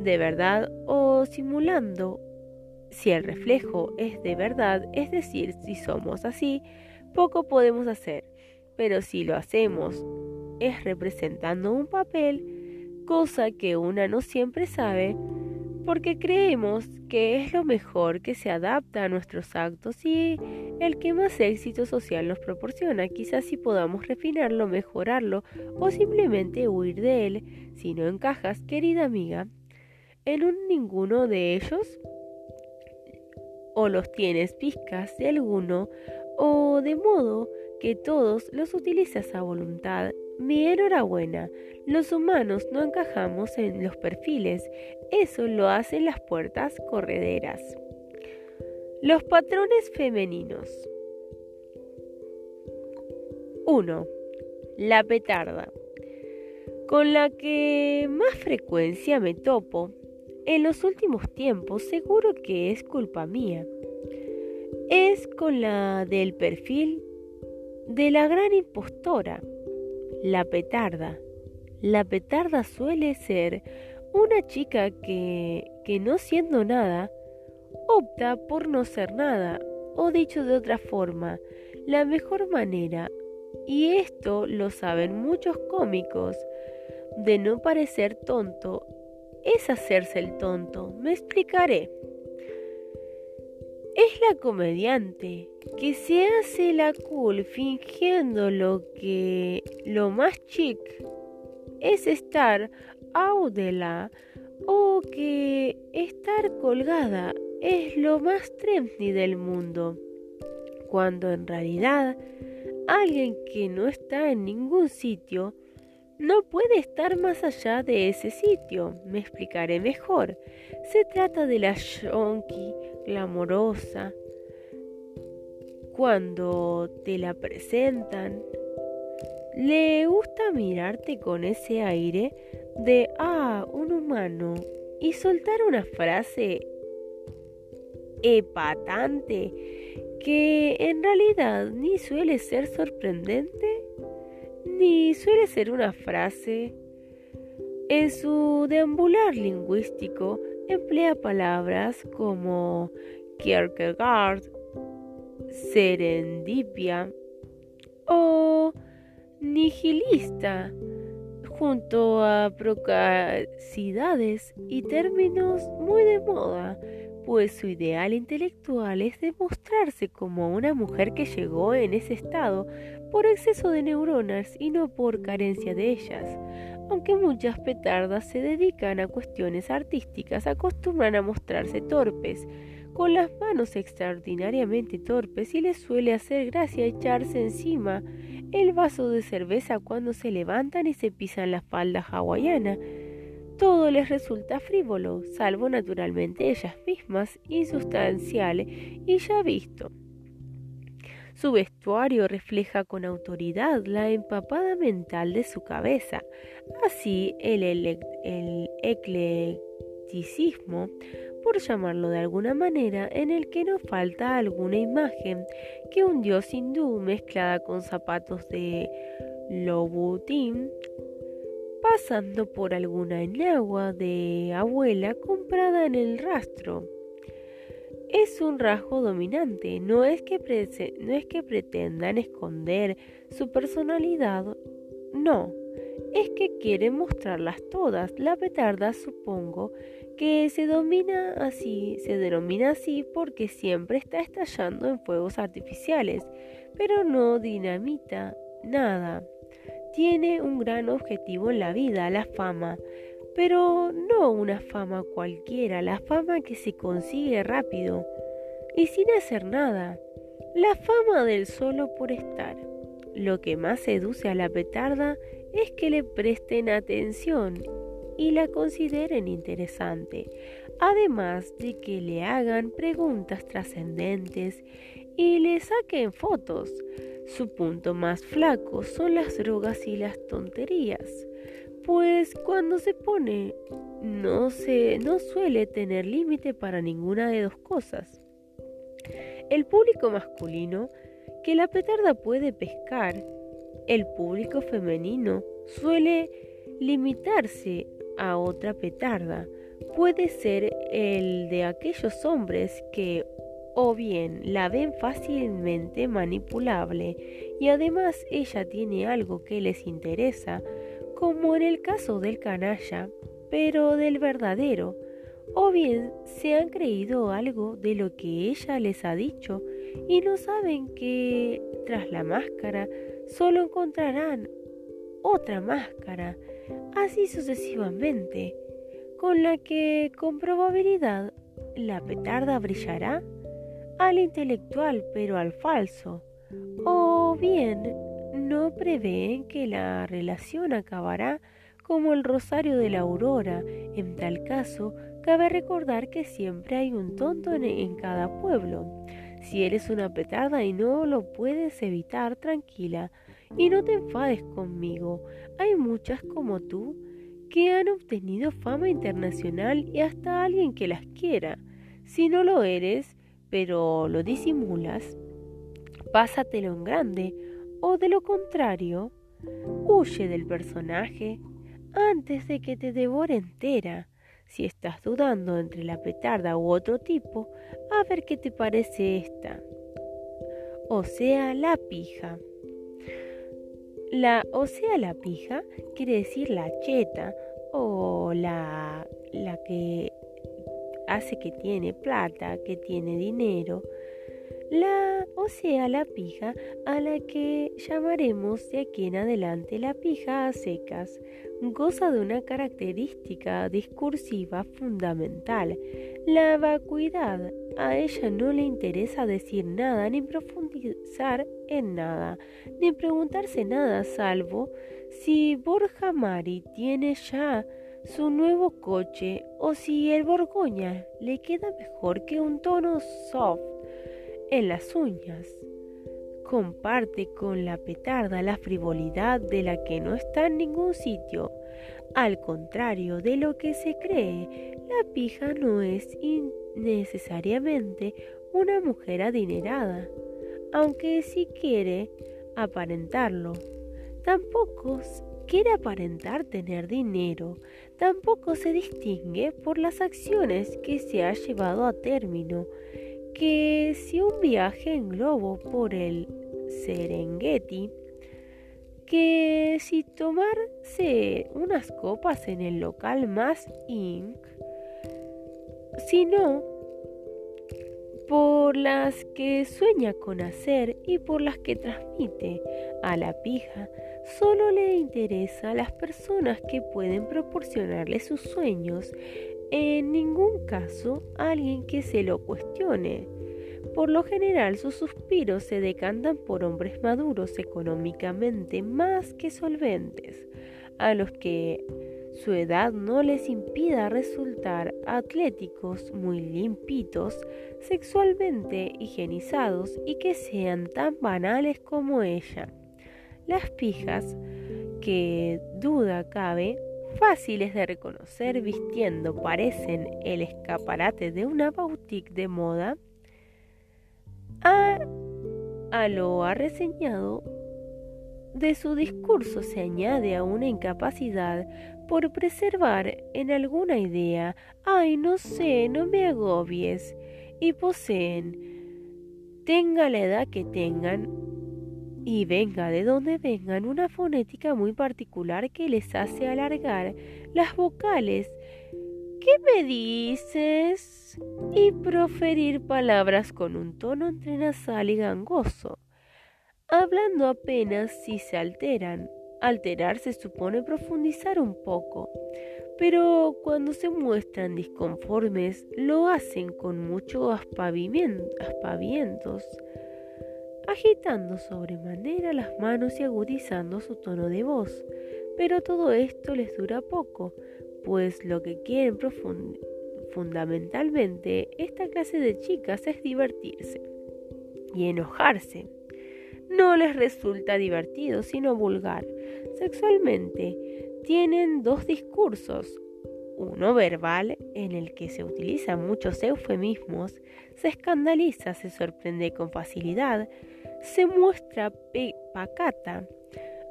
de verdad o simulando. Si el reflejo es de verdad, es decir, si somos así, poco podemos hacer, pero si lo hacemos es representando un papel, cosa que una no siempre sabe, porque creemos que es lo mejor que se adapta a nuestros actos y el que más éxito social nos proporciona. Quizás si podamos refinarlo, mejorarlo o simplemente huir de él. Si no encajas, querida amiga, en un ninguno de ellos o los tienes pizcas de alguno o de modo que todos los utilizas a voluntad mi enhorabuena, los humanos no encajamos en los perfiles, eso lo hacen las puertas correderas. Los patrones femeninos. 1. La petarda, con la que más frecuencia me topo en los últimos tiempos, seguro que es culpa mía. Es con la del perfil de la gran impostora la petarda. La petarda suele ser una chica que, que no siendo nada, opta por no ser nada, o dicho de otra forma, la mejor manera, y esto lo saben muchos cómicos, de no parecer tonto, es hacerse el tonto. Me explicaré. Es la comediante que se hace la cool fingiendo lo que lo más chic es estar audela o que estar colgada es lo más trendy del mundo, cuando en realidad alguien que no está en ningún sitio no puede estar más allá de ese sitio. Me explicaré mejor. Se trata de la yonki glamorosa. Cuando te la presentan, le gusta mirarte con ese aire de, ah, un humano, y soltar una frase epatante que en realidad ni suele ser sorprendente ni suele ser una frase. En su deambular lingüístico emplea palabras como Kierkegaard, serendipia o nihilista, junto a procacidades y términos muy de moda, pues su ideal intelectual es demostrarse como una mujer que llegó en ese estado por exceso de neuronas y no por carencia de ellas. Aunque muchas petardas se dedican a cuestiones artísticas, acostumbran a mostrarse torpes, con las manos extraordinariamente torpes y les suele hacer gracia echarse encima el vaso de cerveza cuando se levantan y se pisan la falda hawaiana todo les resulta frívolo, salvo naturalmente ellas mismas, insustancial y ya visto. Su vestuario refleja con autoridad la empapada mental de su cabeza. Así, el, eclecticismo, por llamarlo de alguna manera, en el que no falta alguna imagen que un dios hindú mezclada con zapatos de Lobutin pasando por alguna enagua de abuela comprada en el rastro. Es un rasgo dominante, no es que, no es que pretendan esconder su personalidad, no, es que quieren mostrarlas todas. La petarda supongo que se domina así, se denomina así porque siempre está estallando en fuegos artificiales, pero no dinamita nada. Tiene un gran objetivo en la vida, la fama, pero no una fama cualquiera, la fama que se consigue rápido y sin hacer nada, la fama del solo por estar. Lo que más seduce a la petarda es que le presten atención y la consideren interesante, además de que le hagan preguntas trascendentes y le saquen fotos. Su punto más flaco son las drogas y las tonterías, pues cuando se pone no se no suele tener límite para ninguna de dos cosas. El público masculino que la petarda puede pescar, el público femenino suele limitarse a otra petarda. Puede ser el de aquellos hombres que o bien la ven fácilmente manipulable y además ella tiene algo que les interesa, como en el caso del canalla, pero del verdadero, o bien se han creído algo de lo que ella les ha dicho y no saben que tras la máscara solo encontrarán otra máscara, así sucesivamente, con la que con probabilidad la petarda brillará al intelectual pero al falso, o bien no prevén que la relación acabará como el rosario de la aurora. En tal caso, cabe recordar que siempre hay un tonto en, en cada pueblo. Si eres una petarda y no lo puedes evitar, tranquila, y no te enfades conmigo, hay muchas como tú que han obtenido fama internacional y hasta alguien que las quiera. Si no lo eres, pero lo disimulas, pásatelo en grande, o de lo contrario, huye del personaje antes de que te devore entera. Si estás dudando entre la petarda u otro tipo, a ver qué te parece esta. O sea, la pija. La, o sea, la pija quiere decir la cheta o la, la que hace que tiene plata, que tiene dinero. La, o sea, la pija a la que llamaremos de aquí en adelante la pija a secas, goza de una característica discursiva fundamental, la vacuidad. A ella no le interesa decir nada, ni profundizar en nada, ni preguntarse nada, salvo si Borja Mari tiene ya su nuevo coche o si el Borgoña le queda mejor que un tono soft en las uñas comparte con la petarda la frivolidad de la que no está en ningún sitio. Al contrario de lo que se cree, la pija no es necesariamente una mujer adinerada, aunque sí quiere aparentarlo. Tampoco quiere aparentar tener dinero, tampoco se distingue por las acciones que se ha llevado a término que si un viaje en globo por el Serengeti, que si tomarse unas copas en el local más Inc., sino por las que sueña con hacer y por las que transmite a la pija, solo le interesa a las personas que pueden proporcionarle sus sueños en ningún caso alguien que se lo cuestione. Por lo general sus suspiros se decantan por hombres maduros económicamente más que solventes, a los que su edad no les impida resultar atléticos muy limpitos, sexualmente higienizados y que sean tan banales como ella. Las pijas, que duda cabe, fáciles de reconocer vistiendo parecen el escaparate de una boutique de moda, a, lo ha reseñado de su discurso se añade a una incapacidad por preservar en alguna idea, ay, no sé, no me agobies. y poseen, tenga la edad que tengan y venga de donde vengan, una fonética muy particular que les hace alargar las vocales. ¿Qué me dices? y proferir palabras con un tono entre nasal y gangoso, hablando apenas si se alteran. Alterarse supone profundizar un poco, pero cuando se muestran disconformes lo hacen con muchos aspavientos, agitando sobremanera las manos y agudizando su tono de voz. Pero todo esto les dura poco, pues lo que quieren fundamentalmente esta clase de chicas es divertirse y enojarse no les resulta divertido, sino vulgar. Sexualmente, tienen dos discursos, uno verbal en el que se utilizan muchos eufemismos, se escandaliza, se sorprende con facilidad, se muestra pacata,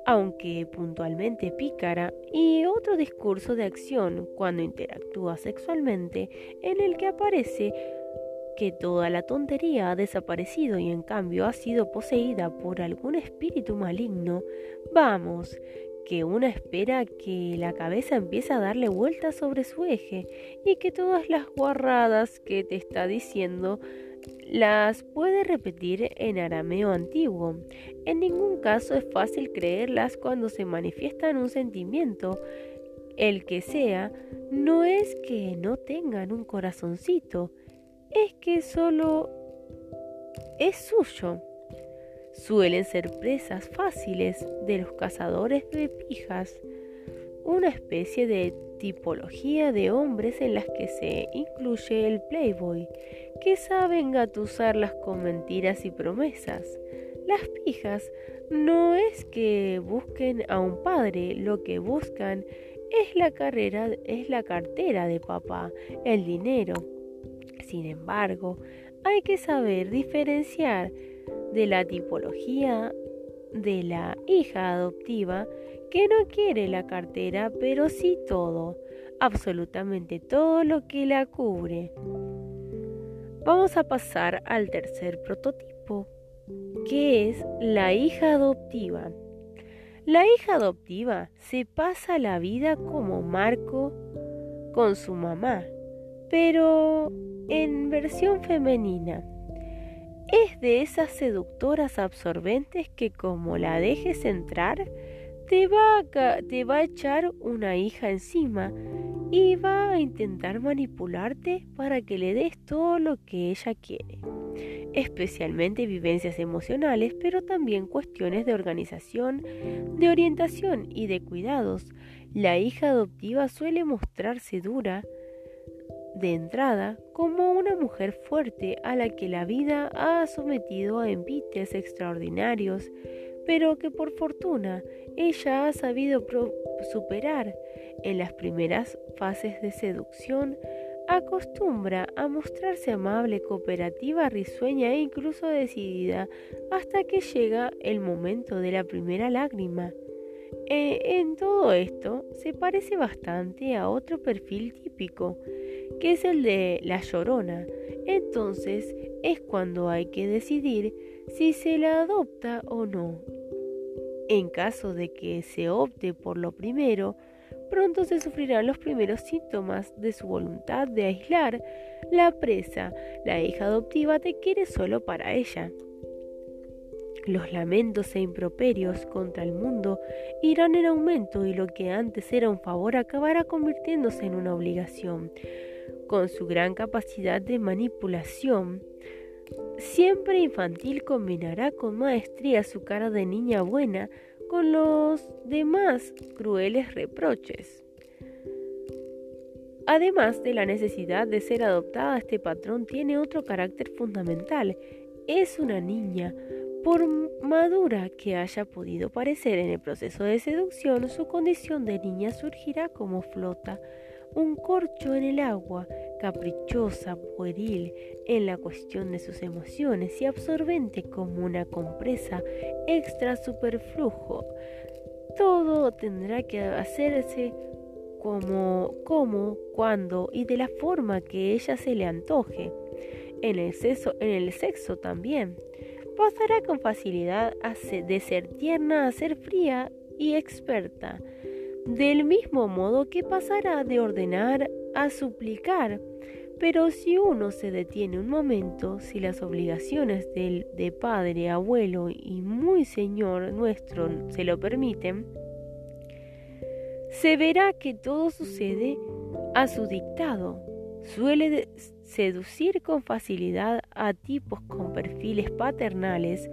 aunque puntualmente pícara, y otro discurso de acción cuando interactúa sexualmente en el que aparece que toda la tontería ha desaparecido y en cambio ha sido poseída por algún espíritu maligno, vamos, que una espera que la cabeza empiece a darle vueltas sobre su eje y que todas las guarradas que te está diciendo las puede repetir en arameo antiguo. En ningún caso es fácil creerlas cuando se manifiestan un sentimiento, el que sea, no es que no tengan un corazoncito, es que solo es suyo. Suelen ser presas fáciles de los cazadores de pijas, una especie de tipología de hombres en las que se incluye el playboy, que saben gatusarlas con mentiras y promesas. Las pijas no es que busquen a un padre, lo que buscan es la carrera, es la cartera de papá, el dinero. Sin embargo, hay que saber diferenciar de la tipología de la hija adoptiva que no quiere la cartera, pero sí todo, absolutamente todo lo que la cubre. Vamos a pasar al tercer prototipo, que es la hija adoptiva. La hija adoptiva se pasa la vida como Marco con su mamá, pero en versión femenina. Es de esas seductoras absorbentes que como la dejes entrar, te va, a, te va a echar una hija encima y va a intentar manipularte para que le des todo lo que ella quiere, especialmente vivencias emocionales, pero también cuestiones de organización, de orientación y de cuidados. La hija adoptiva suele mostrarse dura, de entrada como una mujer fuerte a la que la vida ha sometido a envites extraordinarios, pero que por fortuna ella ha sabido superar en las primeras fases de seducción, acostumbra a mostrarse amable, cooperativa, risueña e incluso decidida hasta que llega el momento de la primera lágrima. E, en todo esto se parece bastante a otro perfil típico, que es el de la llorona. Entonces es cuando hay que decidir si se la adopta o no. En caso de que se opte por lo primero, pronto se sufrirán los primeros síntomas de su voluntad de aislar la presa. La hija adoptiva te quiere solo para ella. Los lamentos e improperios contra el mundo irán en aumento y lo que antes era un favor acabará convirtiéndose en una obligación con su gran capacidad de manipulación, siempre infantil combinará con maestría su cara de niña buena con los demás crueles reproches. Además de la necesidad de ser adoptada, este patrón tiene otro carácter fundamental. Es una niña. Por madura que haya podido parecer en el proceso de seducción, su condición de niña surgirá como flota un corcho en el agua, caprichosa, pueril en la cuestión de sus emociones y absorbente como una compresa extra superflujo. Todo tendrá que hacerse como, como, cuando y de la forma que ella se le antoje. En el sexo, en el sexo también. Pasará con facilidad de ser tierna a ser fría y experta, del mismo modo que pasará de ordenar a suplicar. Pero si uno se detiene un momento, si las obligaciones de, de padre, abuelo y muy señor nuestro se lo permiten, se verá que todo sucede a su dictado. Suele seducir con facilidad a tipos con perfiles paternales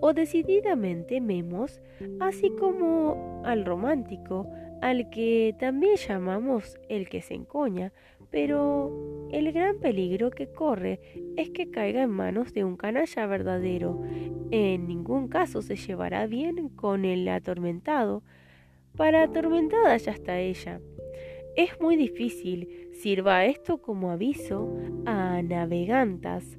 o decididamente memos, así como al romántico, al que también llamamos el que se encoña, pero el gran peligro que corre es que caiga en manos de un canalla verdadero. En ningún caso se llevará bien con el atormentado, para atormentada ya está ella. Es muy difícil, sirva esto como aviso a navegantas,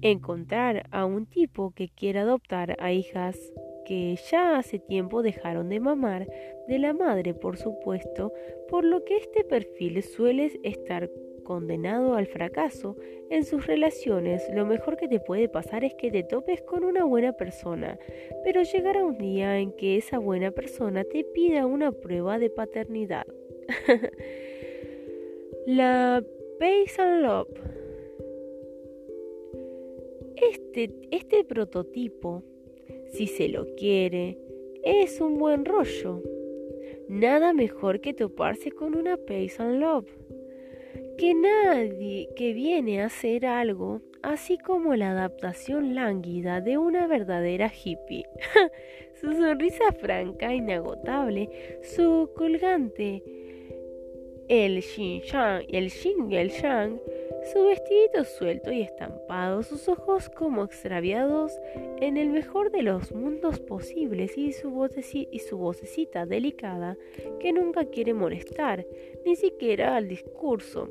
encontrar a un tipo que quiera adoptar a hijas que ya hace tiempo dejaron de mamar de la madre, por supuesto, por lo que este perfil suele estar condenado al fracaso en sus relaciones, lo mejor que te puede pasar es que te topes con una buena persona, pero llegará un día en que esa buena persona te pida una prueba de paternidad. La Pace and Love. Este, este prototipo, si se lo quiere, es un buen rollo. Nada mejor que toparse con una Pace and Love que nadie que viene a hacer algo, así como la adaptación lánguida de una verdadera hippie. su sonrisa franca, inagotable, su colgante, el Xing el Xing y el Shang, su vestidito suelto y estampado, sus ojos como extraviados en el mejor de los mundos posibles y su, y su vocecita delicada que nunca quiere molestar, ni siquiera al discurso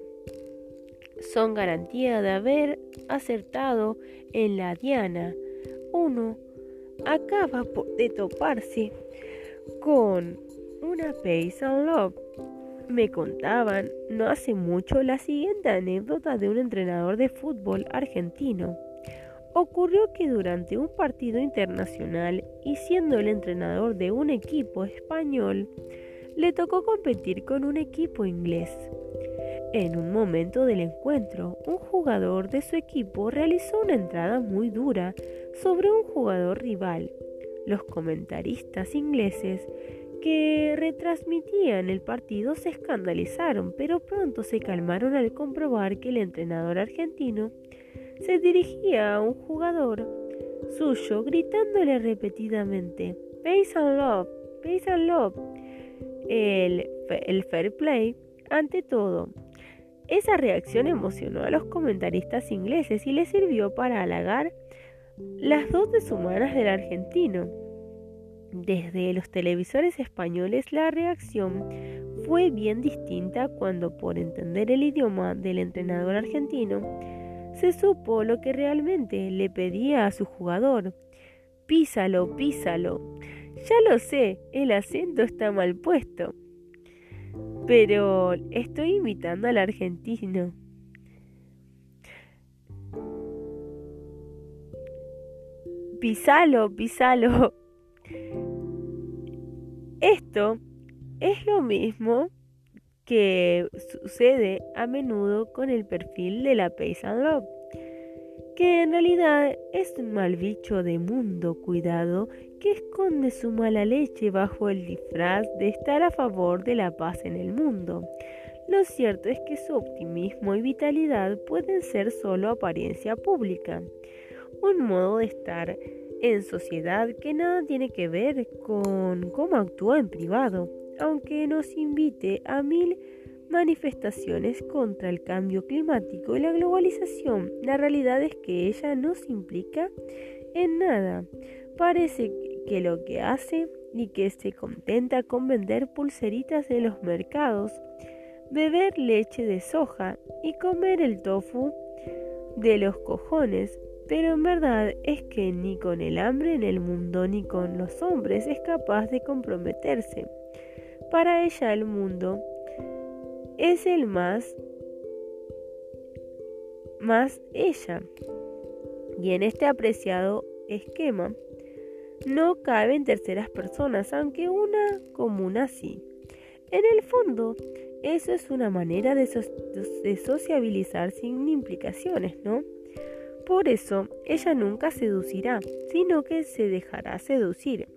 son garantía de haber acertado en la diana. Uno acaba de toparse con una Pace and Love. Me contaban no hace mucho la siguiente anécdota de un entrenador de fútbol argentino. Ocurrió que durante un partido internacional y siendo el entrenador de un equipo español, le tocó competir con un equipo inglés. En un momento del encuentro, un jugador de su equipo realizó una entrada muy dura sobre un jugador rival. Los comentaristas ingleses que retransmitían el partido se escandalizaron, pero pronto se calmaron al comprobar que el entrenador argentino se dirigía a un jugador suyo gritándole repetidamente Peace and Love, Peace and Love. El, el fair play ante todo. Esa reacción emocionó a los comentaristas ingleses y les sirvió para halagar las dotes humanas del argentino. Desde los televisores españoles la reacción fue bien distinta cuando por entender el idioma del entrenador argentino se supo lo que realmente le pedía a su jugador. Písalo, písalo. Ya lo sé, el acento está mal puesto pero estoy imitando al argentino. Pisalo, pisalo. Esto es lo mismo que sucede a menudo con el perfil de la Paysan Love, que en realidad es un mal bicho de mundo cuidado que esconde su mala leche bajo el disfraz de estar a favor de la paz en el mundo. Lo cierto es que su optimismo y vitalidad pueden ser solo apariencia pública, un modo de estar en sociedad que nada tiene que ver con cómo actúa en privado, aunque nos invite a mil manifestaciones contra el cambio climático y la globalización. La realidad es que ella no se implica en nada. Parece que lo que hace y que se contenta con vender pulseritas en los mercados, beber leche de soja y comer el tofu de los cojones, pero en verdad es que ni con el hambre en el mundo ni con los hombres es capaz de comprometerse. Para ella el mundo es el más más ella. Y en este apreciado esquema no caben terceras personas, aunque una común sí. En el fondo, eso es una manera de, de sociabilizar sin implicaciones, ¿no? Por eso, ella nunca seducirá, sino que se dejará seducir.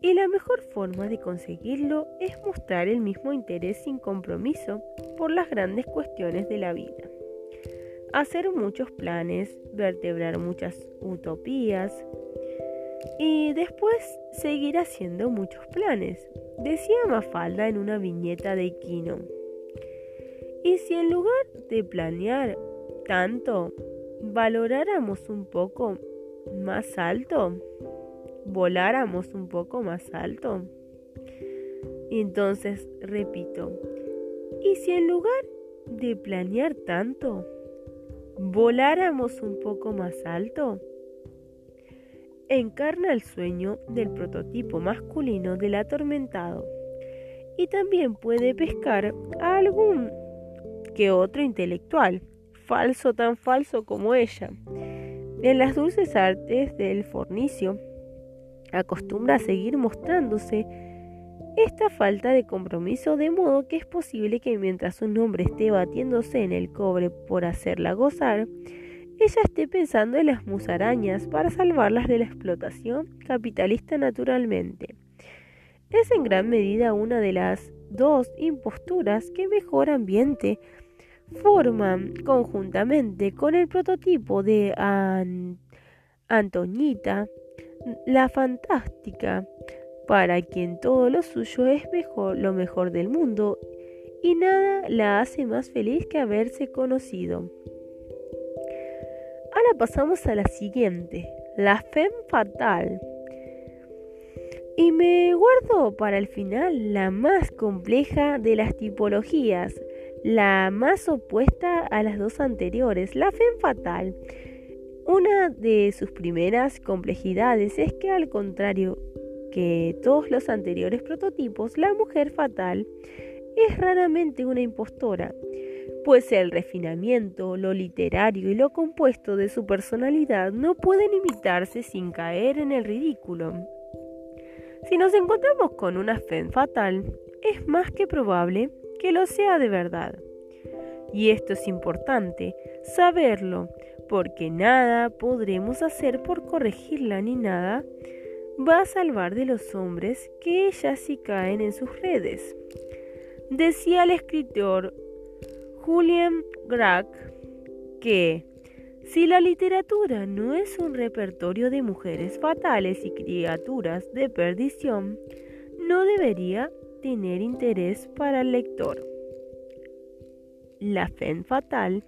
Y la mejor forma de conseguirlo es mostrar el mismo interés sin compromiso por las grandes cuestiones de la vida. Hacer muchos planes, vertebrar muchas utopías y después seguir haciendo muchos planes, decía Mafalda en una viñeta de Iquino. Y si en lugar de planear tanto, valoráramos un poco más alto, voláramos un poco más alto. Entonces repito, ¿y si en lugar de planear tanto, voláramos un poco más alto? Encarna el sueño del prototipo masculino del atormentado y también puede pescar a algún que otro intelectual, falso tan falso como ella. En las dulces artes del fornicio, acostumbra a seguir mostrándose esta falta de compromiso, de modo que es posible que mientras un hombre esté batiéndose en el cobre por hacerla gozar, ella esté pensando en las musarañas para salvarlas de la explotación capitalista naturalmente. Es en gran medida una de las dos imposturas que mejor ambiente forman conjuntamente con el prototipo de Antoñita la fantástica, para quien todo lo suyo es mejor, lo mejor del mundo, y nada la hace más feliz que haberse conocido. Ahora pasamos a la siguiente, la femme fatal. Y me guardo para el final la más compleja de las tipologías, la más opuesta a las dos anteriores, la femme fatal una de sus primeras complejidades es que al contrario que todos los anteriores prototipos, la mujer fatal es raramente una impostora, pues el refinamiento, lo literario y lo compuesto de su personalidad no pueden imitarse sin caer en el ridículo. Si nos encontramos con una femme fatal, es más que probable que lo sea de verdad. Y esto es importante, saberlo, porque nada podremos hacer por corregirla ni nada va a salvar de los hombres que ellas sí caen en sus redes. Decía el escritor Julian Grach que si la literatura no es un repertorio de mujeres fatales y criaturas de perdición, no debería tener interés para el lector. La fe fatal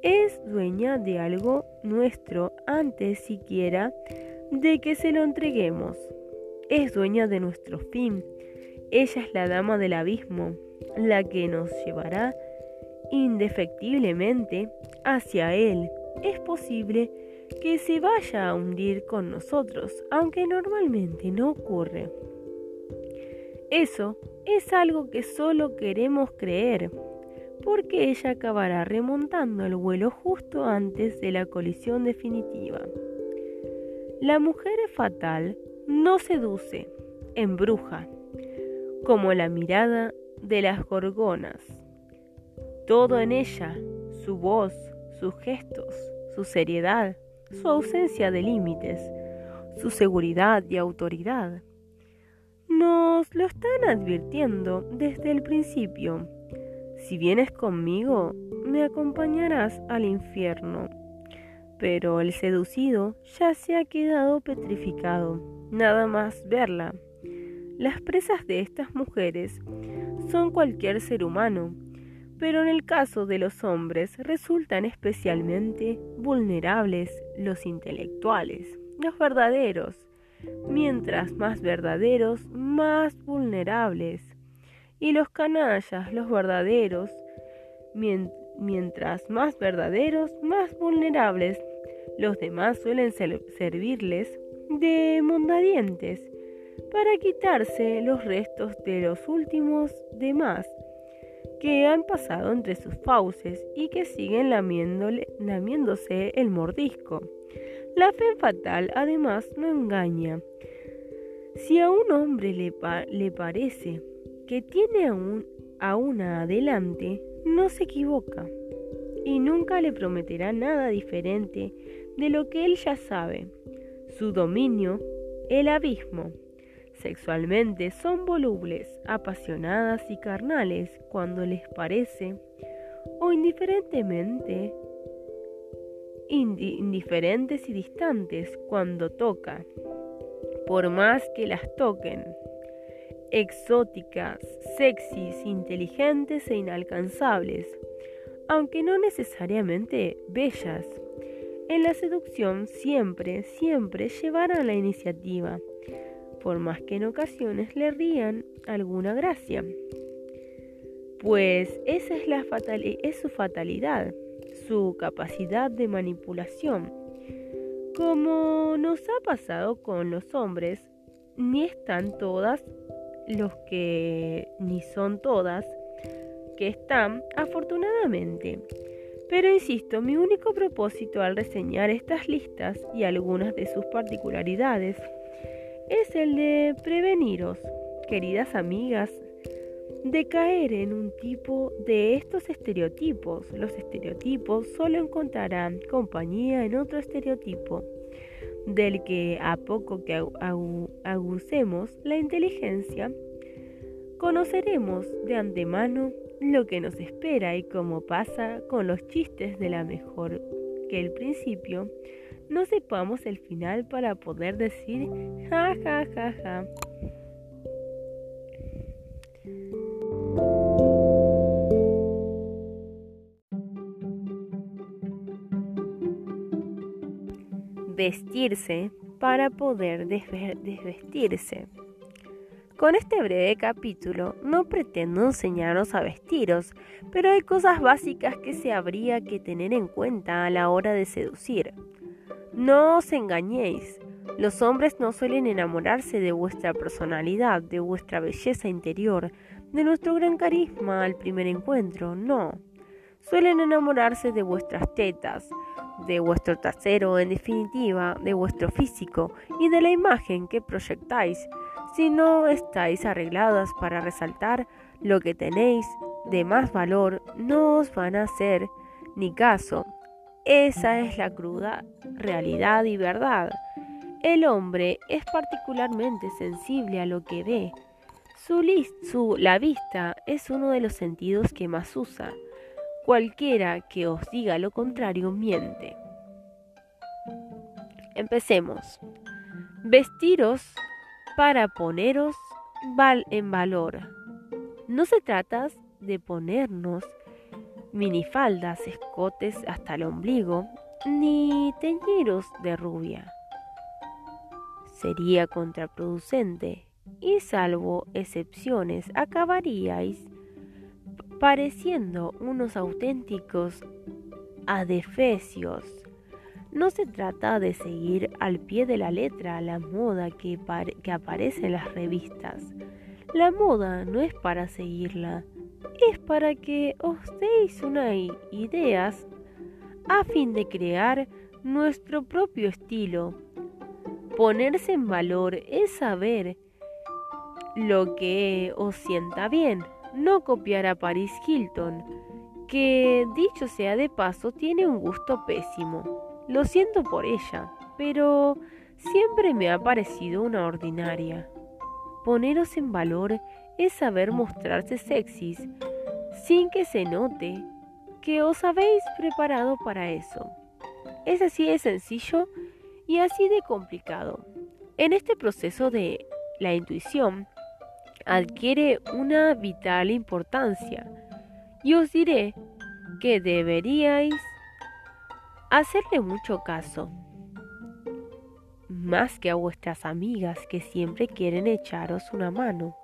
es dueña de algo nuestro antes siquiera de que se lo entreguemos. Es dueña de nuestro fin. Ella es la dama del abismo, la que nos llevará indefectiblemente hacia él. Es posible que se vaya a hundir con nosotros, aunque normalmente no ocurre. Eso es algo que solo queremos creer porque ella acabará remontando el vuelo justo antes de la colisión definitiva. La mujer fatal no seduce, embruja, como la mirada de las gorgonas. Todo en ella, su voz, sus gestos, su seriedad, su ausencia de límites, su seguridad y autoridad. Nos lo están advirtiendo desde el principio si vienes conmigo, me acompañarás al infierno. Pero el seducido ya se ha quedado petrificado, nada más verla. Las presas de estas mujeres son cualquier ser humano, pero en el caso de los hombres resultan especialmente vulnerables los intelectuales, los verdaderos. Mientras más verdaderos, más vulnerables y los canallas, los verdaderos, mientras más verdaderos, más vulnerables. Los demás suelen servirles de mondadientes para quitarse los restos de los últimos demás que han pasado entre sus fauces y que siguen lamiéndose el mordisco. La fe fatal además no engaña. Si a un hombre le, le parece que tiene a, un, a una adelante, no se equivoca y nunca le prometerá nada diferente de lo que él ya sabe. Su dominio, el abismo. Sexualmente son volubles, apasionadas y carnales cuando les parece, o indiferentemente indiferentes y distantes cuando toca, por más que las toquen. Exóticas, sexys, inteligentes e inalcanzables, aunque no necesariamente bellas. En la seducción siempre, siempre llevarán la iniciativa, por más que en ocasiones le rían alguna gracia. Pues esa es, la es su fatalidad, su capacidad de manipulación. Como nos ha pasado con los hombres, ni están todas los que ni son todas que están, afortunadamente. Pero insisto, mi único propósito al reseñar estas listas y algunas de sus particularidades es el de preveniros, queridas amigas, de caer en un tipo de estos estereotipos. Los estereotipos solo encontrarán compañía en otro estereotipo, del que a poco que agucemos la inteligencia, conoceremos de antemano lo que nos espera y como pasa con los chistes de la mejor que el principio, no sepamos el final para poder decir ja ja ja ja. Vestirse para poder desvestirse. Con este breve capítulo no pretendo enseñaros a vestiros, pero hay cosas básicas que se habría que tener en cuenta a la hora de seducir. No os engañéis, los hombres no suelen enamorarse de vuestra personalidad, de vuestra belleza interior, de nuestro gran carisma al primer encuentro, no. Suelen enamorarse de vuestras tetas, de vuestro trasero, en definitiva, de vuestro físico y de la imagen que proyectáis si no estáis arregladas para resaltar lo que tenéis de más valor, no os van a hacer ni caso. Esa es la cruda realidad y verdad. El hombre es particularmente sensible a lo que ve. Su, su, la vista es uno de los sentidos que más usa. Cualquiera que os diga lo contrario miente. Empecemos. Vestiros para poneros en valor. No se trata de ponernos minifaldas, escotes hasta el ombligo, ni teñiros de rubia. Sería contraproducente y salvo excepciones acabaríais pareciendo unos auténticos adefesios no se trata de seguir al pie de la letra la moda que, que aparece en las revistas. La moda no es para seguirla, es para que os deis unas ideas a fin de crear nuestro propio estilo. Ponerse en valor es saber lo que os sienta bien, no copiar a Paris Hilton, que dicho sea de paso tiene un gusto pésimo. Lo siento por ella, pero siempre me ha parecido una ordinaria. Poneros en valor es saber mostrarse sexys sin que se note que os habéis preparado para eso. Es así de sencillo y así de complicado. En este proceso de la intuición adquiere una vital importancia y os diré que deberíais hacerle mucho caso, más que a vuestras amigas que siempre quieren echaros una mano,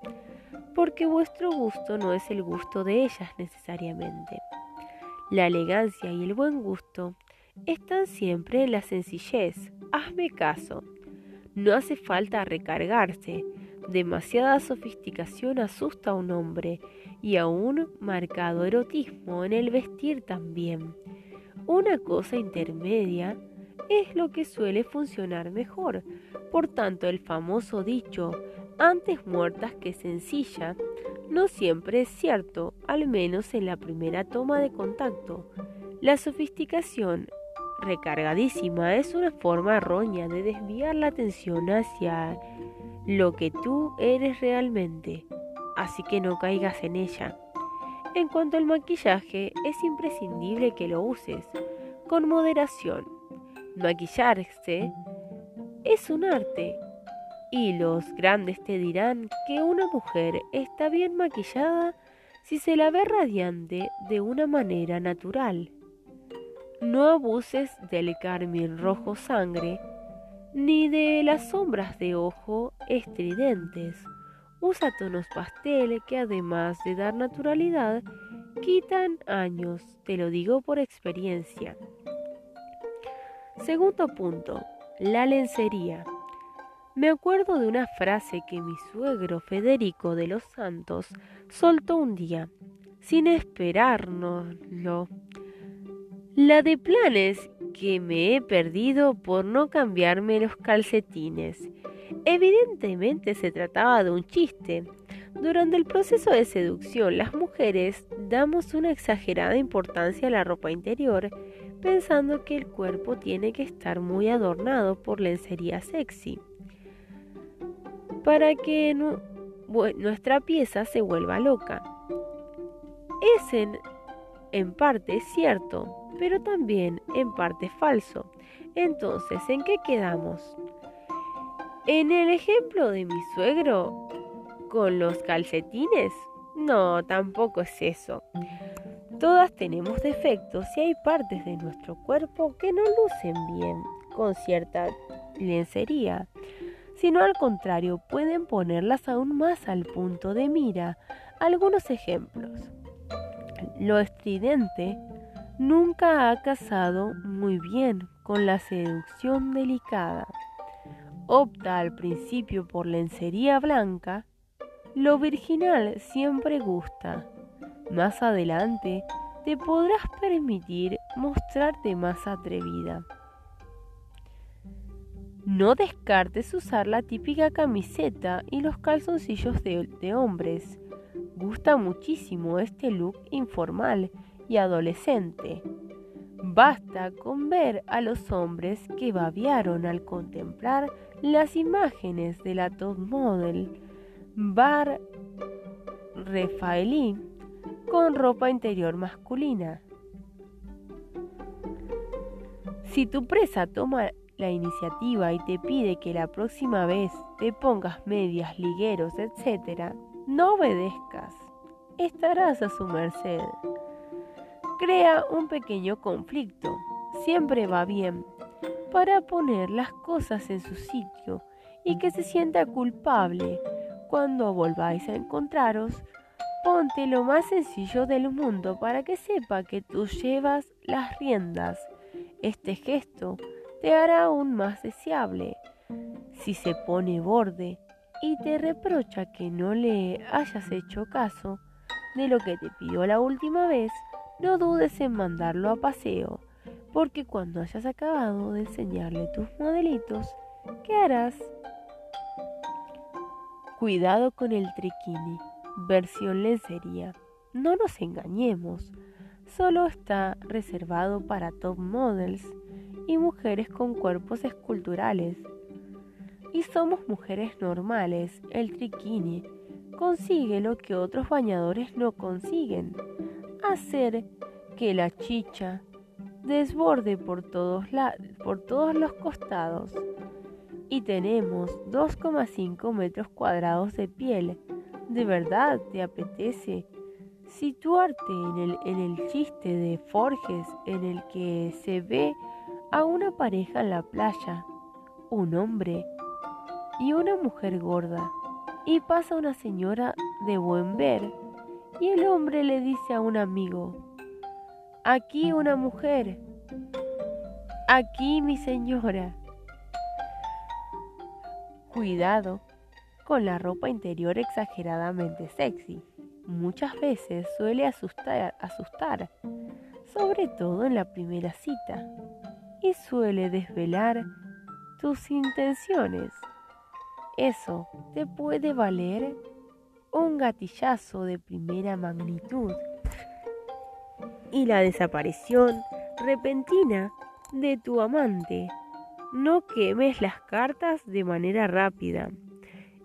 porque vuestro gusto no es el gusto de ellas necesariamente. La elegancia y el buen gusto están siempre en la sencillez. Hazme caso. No hace falta recargarse. Demasiada sofisticación asusta a un hombre y a un marcado erotismo en el vestir también. Una cosa intermedia es lo que suele funcionar mejor. Por tanto, el famoso dicho antes muertas que sencilla no siempre es cierto, al menos en la primera toma de contacto. La sofisticación recargadísima es una forma errónea de desviar la atención hacia lo que tú eres realmente, así que no caigas en ella. En cuanto al maquillaje, es imprescindible que lo uses con moderación. Maquillarse es un arte y los grandes te dirán que una mujer está bien maquillada si se la ve radiante de una manera natural. No abuses del carmín rojo sangre ni de las sombras de ojo estridentes. Usa tonos pastel que además de dar naturalidad, quitan años, te lo digo por experiencia. Segundo punto, la lencería. Me acuerdo de una frase que mi suegro Federico de los Santos soltó un día, sin esperárnoslo. La de planes que me he perdido por no cambiarme los calcetines. Evidentemente se trataba de un chiste. Durante el proceso de seducción, las mujeres damos una exagerada importancia a la ropa interior, pensando que el cuerpo tiene que estar muy adornado por lencería sexy, para que nuestra pieza se vuelva loca. Es en en parte cierto, pero también en parte falso. Entonces, ¿en qué quedamos? En el ejemplo de mi suegro, con los calcetines, no, tampoco es eso. Todas tenemos defectos y hay partes de nuestro cuerpo que no lucen bien con cierta lencería, sino al contrario pueden ponerlas aún más al punto de mira. Algunos ejemplos. Lo estridente nunca ha casado muy bien con la seducción delicada. Opta al principio por lencería blanca, lo virginal siempre gusta. Más adelante te podrás permitir mostrarte más atrevida. No descartes usar la típica camiseta y los calzoncillos de, de hombres gusta muchísimo este look informal y adolescente. Basta con ver a los hombres que babiaron al contemplar las imágenes de la top model Bar Rafaelí con ropa interior masculina. Si tu presa toma la iniciativa y te pide que la próxima vez te pongas medias, ligueros, etc., no obedezcas, estarás a su merced. Crea un pequeño conflicto, siempre va bien, para poner las cosas en su sitio y que se sienta culpable cuando volváis a encontraros. Ponte lo más sencillo del mundo para que sepa que tú llevas las riendas. Este gesto te hará aún más deseable. Si se pone borde, y te reprocha que no le hayas hecho caso de lo que te pidió la última vez, no dudes en mandarlo a paseo, porque cuando hayas acabado de enseñarle tus modelitos, ¿qué harás? Cuidado con el triquini, versión lencería. No nos engañemos, solo está reservado para top models y mujeres con cuerpos esculturales y somos mujeres normales, el triquini consigue lo que otros bañadores no consiguen, hacer que la chicha desborde por todos, por todos los costados. Y tenemos 2,5 metros cuadrados de piel. ¿De verdad te apetece situarte en el, en el chiste de Forges en el que se ve a una pareja en la playa, un hombre y una mujer gorda, y pasa una señora de buen ver, y el hombre le dice a un amigo, aquí una mujer, aquí mi señora. Cuidado con la ropa interior exageradamente sexy. muchas veces suele asustar, asustar, sobre todo en la primera cita, y suele desvelar tus intenciones. Eso te puede valer un gatillazo de primera magnitud y la desaparición repentina de tu amante. No quemes las cartas de manera rápida.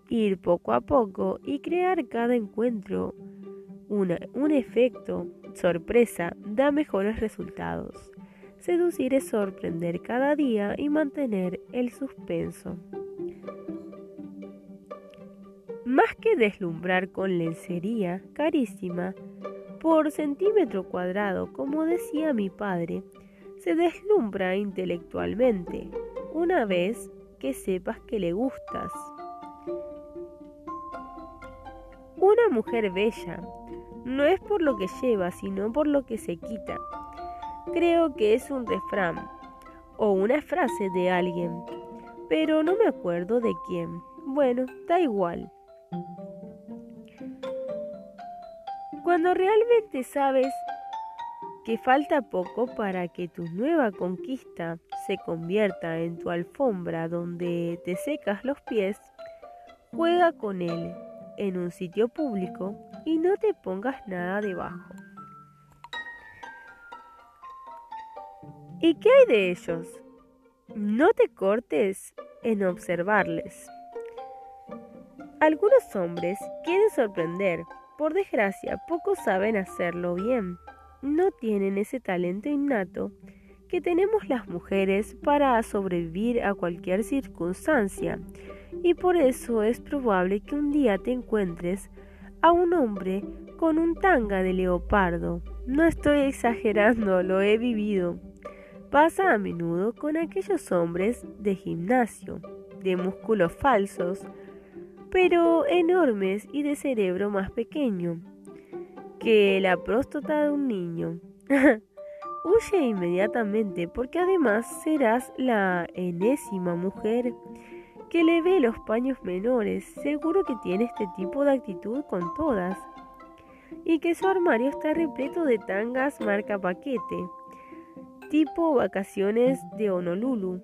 Ir poco a poco y crear cada encuentro un efecto sorpresa da mejores resultados. Seducir es sorprender cada día y mantener el suspenso. Más que deslumbrar con lencería carísima por centímetro cuadrado, como decía mi padre, se deslumbra intelectualmente una vez que sepas que le gustas. Una mujer bella no es por lo que lleva, sino por lo que se quita. Creo que es un refrán o una frase de alguien, pero no me acuerdo de quién. Bueno, da igual. Cuando realmente sabes que falta poco para que tu nueva conquista se convierta en tu alfombra donde te secas los pies, juega con él en un sitio público y no te pongas nada debajo. ¿Y qué hay de ellos? No te cortes en observarles. Algunos hombres quieren sorprender, por desgracia pocos saben hacerlo bien. No tienen ese talento innato que tenemos las mujeres para sobrevivir a cualquier circunstancia y por eso es probable que un día te encuentres a un hombre con un tanga de leopardo. No estoy exagerando, lo he vivido. Pasa a menudo con aquellos hombres de gimnasio, de músculos falsos, pero enormes y de cerebro más pequeño que la próstata de un niño. Huye inmediatamente porque además serás la enésima mujer que le ve los paños menores, seguro que tiene este tipo de actitud con todas, y que su armario está repleto de tangas marca paquete, tipo vacaciones de Honolulu.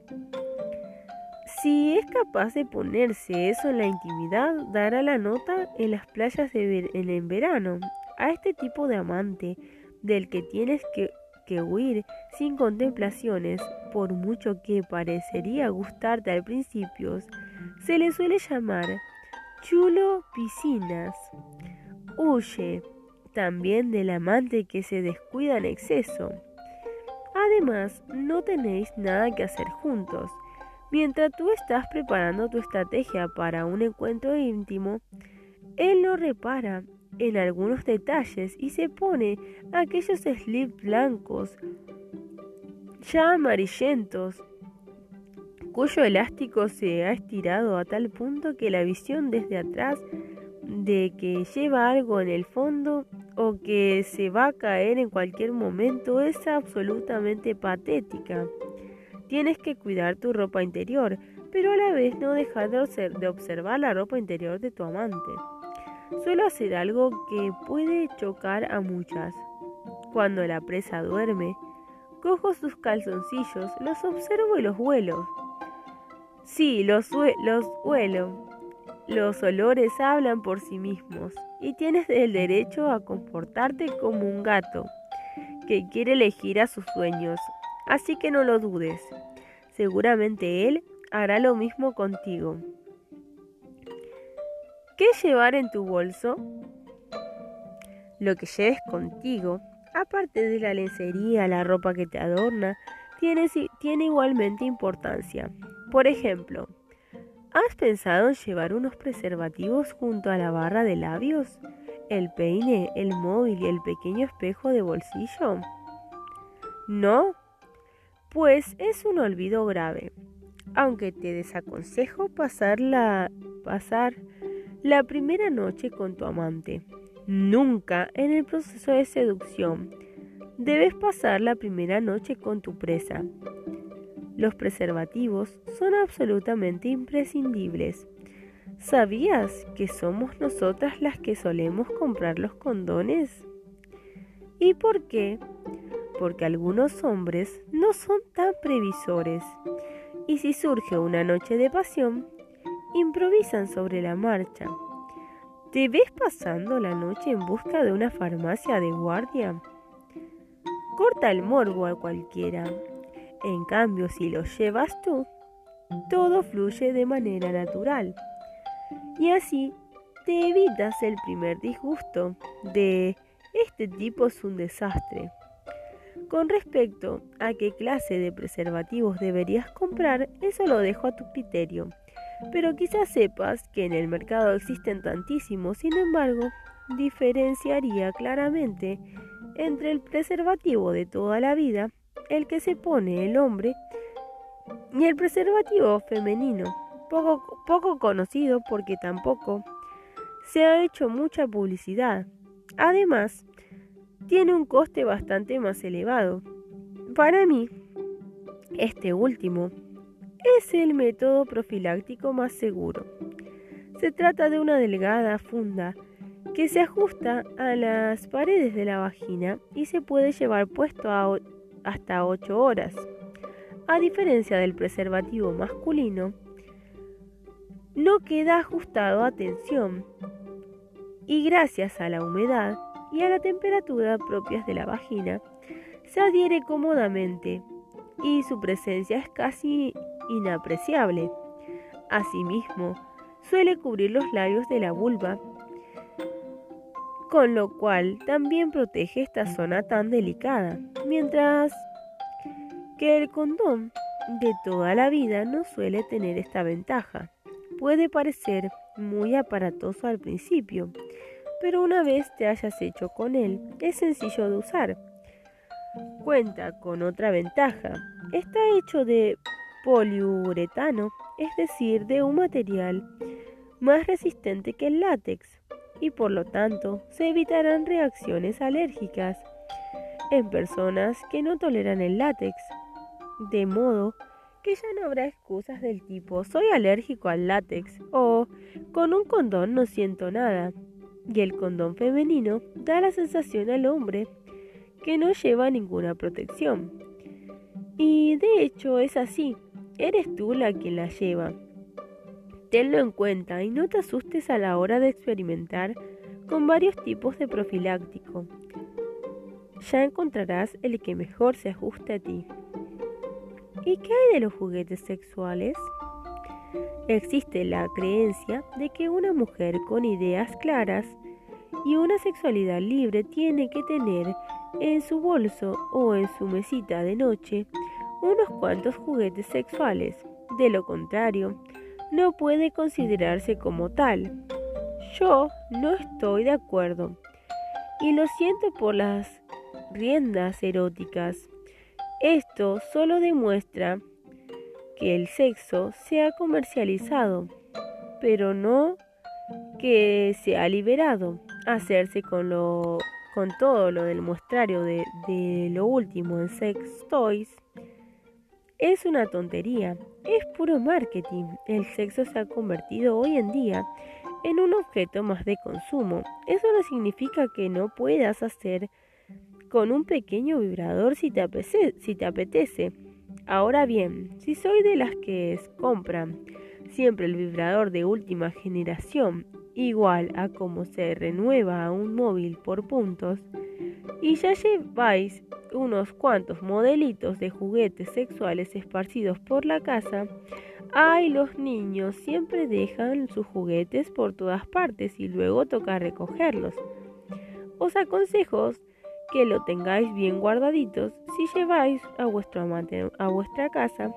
Si es capaz de ponerse eso en la intimidad, dará la nota en las playas de en el verano. A este tipo de amante, del que tienes que que huir sin contemplaciones, por mucho que parecería gustarte al principio, se le suele llamar chulo piscinas. Huye también del amante que se descuida en exceso. Además, no tenéis nada que hacer juntos. Mientras tú estás preparando tu estrategia para un encuentro íntimo, él no repara en algunos detalles y se pone aquellos slips blancos ya amarillentos cuyo elástico se ha estirado a tal punto que la visión desde atrás de que lleva algo en el fondo o que se va a caer en cualquier momento es absolutamente patética. Tienes que cuidar tu ropa interior, pero a la vez no dejar de observar la ropa interior de tu amante. Suelo hacer algo que puede chocar a muchas. Cuando la presa duerme, cojo sus calzoncillos, los observo y los huelo. Sí, los, los huelo. Los olores hablan por sí mismos y tienes el derecho a comportarte como un gato que quiere elegir a sus sueños. Así que no lo dudes. Seguramente él hará lo mismo contigo. ¿Qué llevar en tu bolso? Lo que lleves contigo, aparte de la lencería, la ropa que te adorna, tiene, tiene igualmente importancia. Por ejemplo, ¿has pensado en llevar unos preservativos junto a la barra de labios, el peine, el móvil y el pequeño espejo de bolsillo? ¿No? Pues es un olvido grave. Aunque te desaconsejo pasar la, pasar la primera noche con tu amante. Nunca en el proceso de seducción debes pasar la primera noche con tu presa. Los preservativos son absolutamente imprescindibles. ¿Sabías que somos nosotras las que solemos comprar los condones? ¿Y por qué? Porque algunos hombres no son tan previsores y si surge una noche de pasión, improvisan sobre la marcha. ¿Te ves pasando la noche en busca de una farmacia de guardia? Corta el morbo a cualquiera. En cambio, si lo llevas tú, todo fluye de manera natural. Y así te evitas el primer disgusto de este tipo es un desastre. Con respecto a qué clase de preservativos deberías comprar, eso lo dejo a tu criterio. Pero quizás sepas que en el mercado existen tantísimos, sin embargo, diferenciaría claramente entre el preservativo de toda la vida, el que se pone el hombre, y el preservativo femenino, poco, poco conocido porque tampoco se ha hecho mucha publicidad. Además, tiene un coste bastante más elevado. Para mí, este último es el método profiláctico más seguro. Se trata de una delgada funda que se ajusta a las paredes de la vagina y se puede llevar puesto hasta 8 horas. A diferencia del preservativo masculino, no queda ajustado a tensión y gracias a la humedad y a la temperatura propias de la vagina, se adhiere cómodamente y su presencia es casi inapreciable. Asimismo, suele cubrir los labios de la vulva, con lo cual también protege esta zona tan delicada, mientras que el condón de toda la vida no suele tener esta ventaja. Puede parecer muy aparatoso al principio, pero una vez te hayas hecho con él, es sencillo de usar. Cuenta con otra ventaja. Está hecho de poliuretano, es decir, de un material más resistente que el látex y por lo tanto se evitarán reacciones alérgicas en personas que no toleran el látex. De modo que ya no habrá excusas del tipo soy alérgico al látex o con un condón no siento nada. Y el condón femenino da la sensación al hombre que no lleva ninguna protección. Y de hecho es así, eres tú la que la lleva. Tenlo en cuenta y no te asustes a la hora de experimentar con varios tipos de profiláctico. Ya encontrarás el que mejor se ajuste a ti. ¿Y qué hay de los juguetes sexuales? Existe la creencia de que una mujer con ideas claras y una sexualidad libre tiene que tener en su bolso o en su mesita de noche unos cuantos juguetes sexuales. De lo contrario, no puede considerarse como tal. Yo no estoy de acuerdo. Y lo siento por las riendas eróticas. Esto solo demuestra que el sexo se ha comercializado, pero no que se ha liberado. Hacerse con lo con todo lo del muestrario de, de lo último en sex toys es una tontería, es puro marketing. El sexo se ha convertido hoy en día en un objeto más de consumo. Eso no significa que no puedas hacer con un pequeño vibrador si te, apetece. Ahora bien, si soy de las que compran siempre el vibrador de última generación, igual a como se renueva un móvil por puntos, y ya lleváis unos cuantos modelitos de juguetes sexuales esparcidos por la casa, ay, los niños siempre dejan sus juguetes por todas partes y luego toca recogerlos. Os aconsejo que lo tengáis bien guardaditos si lleváis a vuestro amante a vuestra casa.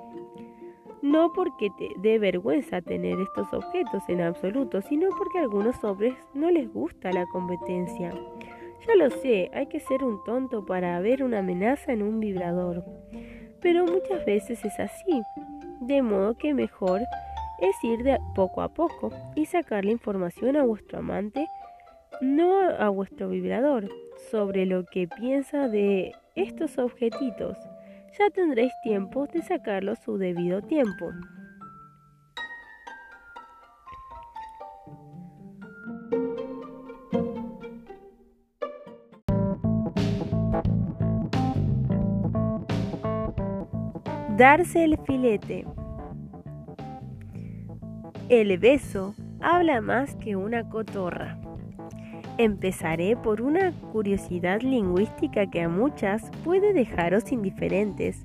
No porque te dé vergüenza tener estos objetos en absoluto, sino porque a algunos hombres no les gusta la competencia. Ya lo sé, hay que ser un tonto para ver una amenaza en un vibrador. Pero muchas veces es así. De modo que mejor es ir de poco a poco y sacar la información a vuestro amante, no a vuestro vibrador, sobre lo que piensa de estos objetitos. Ya tendréis tiempo de sacarlos su debido tiempo. Darse el filete. El beso habla más que una cotorra. Empezaré por una curiosidad lingüística que a muchas puede dejaros indiferentes,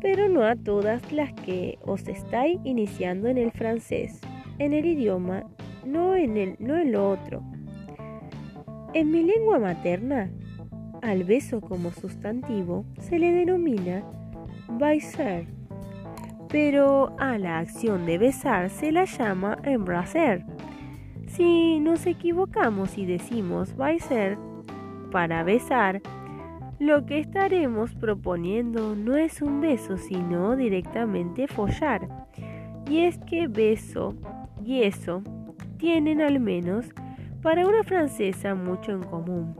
pero no a todas las que os estáis iniciando en el francés, en el idioma, no en, el, no en lo otro. En mi lengua materna, al beso como sustantivo se le denomina baiser, pero a la acción de besar se la llama embracer. Si nos equivocamos y decimos baiser para besar, lo que estaremos proponiendo no es un beso, sino directamente follar. Y es que beso y eso tienen al menos para una francesa mucho en común.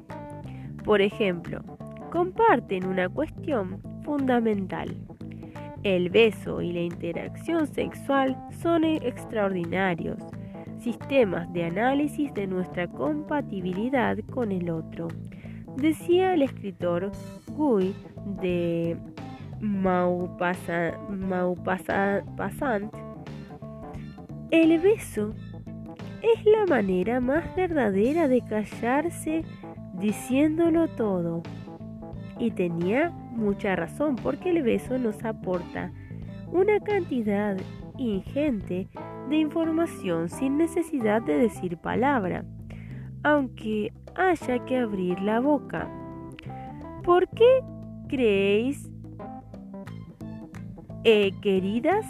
Por ejemplo, comparten una cuestión fundamental. El beso y la interacción sexual son extraordinarios sistemas de análisis de nuestra compatibilidad con el otro. Decía el escritor Guy de Maupassant, el beso es la manera más verdadera de callarse diciéndolo todo. Y tenía mucha razón porque el beso nos aporta una cantidad ingente de información sin necesidad de decir palabra, aunque haya que abrir la boca. ¿Por qué creéis, eh, queridas,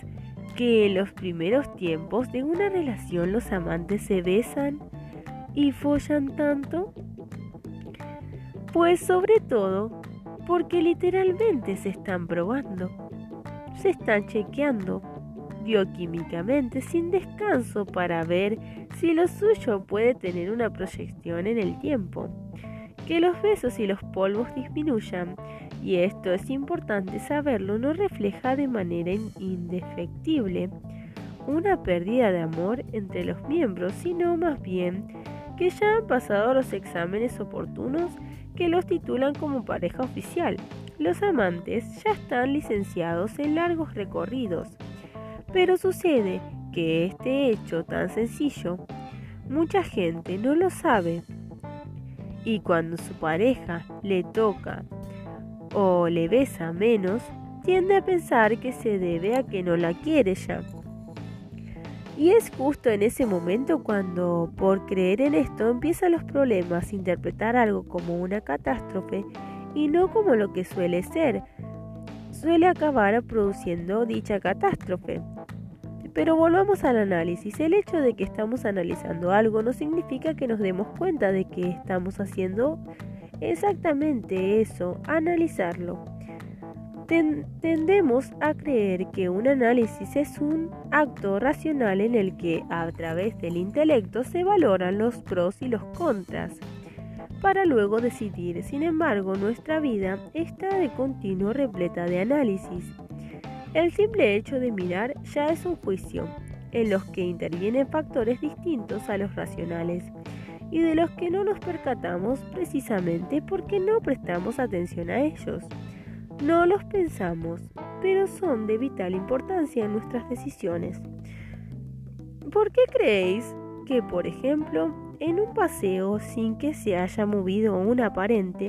que en los primeros tiempos de una relación los amantes se besan y follan tanto? Pues sobre todo porque literalmente se están probando, se están chequeando bioquímicamente sin descanso para ver si lo suyo puede tener una proyección en el tiempo, que los besos y los polvos disminuyan, y esto es importante saberlo, no refleja de manera indefectible una pérdida de amor entre los miembros, sino más bien que ya han pasado los exámenes oportunos que los titulan como pareja oficial. Los amantes ya están licenciados en largos recorridos. Pero sucede que este hecho tan sencillo, mucha gente no lo sabe. Y cuando su pareja le toca o le besa menos, tiende a pensar que se debe a que no la quiere ya. Y es justo en ese momento cuando, por creer en esto, empiezan los problemas, interpretar algo como una catástrofe y no como lo que suele ser, suele acabar produciendo dicha catástrofe. Pero volvamos al análisis. El hecho de que estamos analizando algo no significa que nos demos cuenta de que estamos haciendo exactamente eso, analizarlo tendemos a creer que un análisis es un acto racional en el que a través del intelecto se valoran los pros y los contras para luego decidir. Sin embargo, nuestra vida está de continuo repleta de análisis. El simple hecho de mirar ya es un juicio, en los que intervienen factores distintos a los racionales y de los que no nos percatamos precisamente porque no prestamos atención a ellos. No los pensamos, pero son de vital importancia en nuestras decisiones. ¿Por qué creéis que, por ejemplo, en un paseo sin que se haya movido un aparente,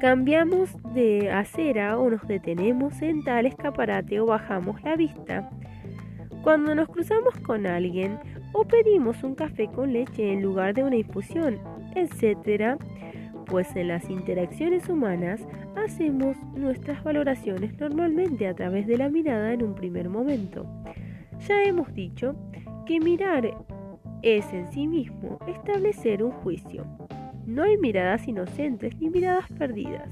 cambiamos de acera o nos detenemos en tal escaparate o bajamos la vista? Cuando nos cruzamos con alguien o pedimos un café con leche en lugar de una infusión, etc., pues en las interacciones humanas hacemos nuestras valoraciones normalmente a través de la mirada en un primer momento. Ya hemos dicho que mirar es en sí mismo establecer un juicio. No hay miradas inocentes ni miradas perdidas.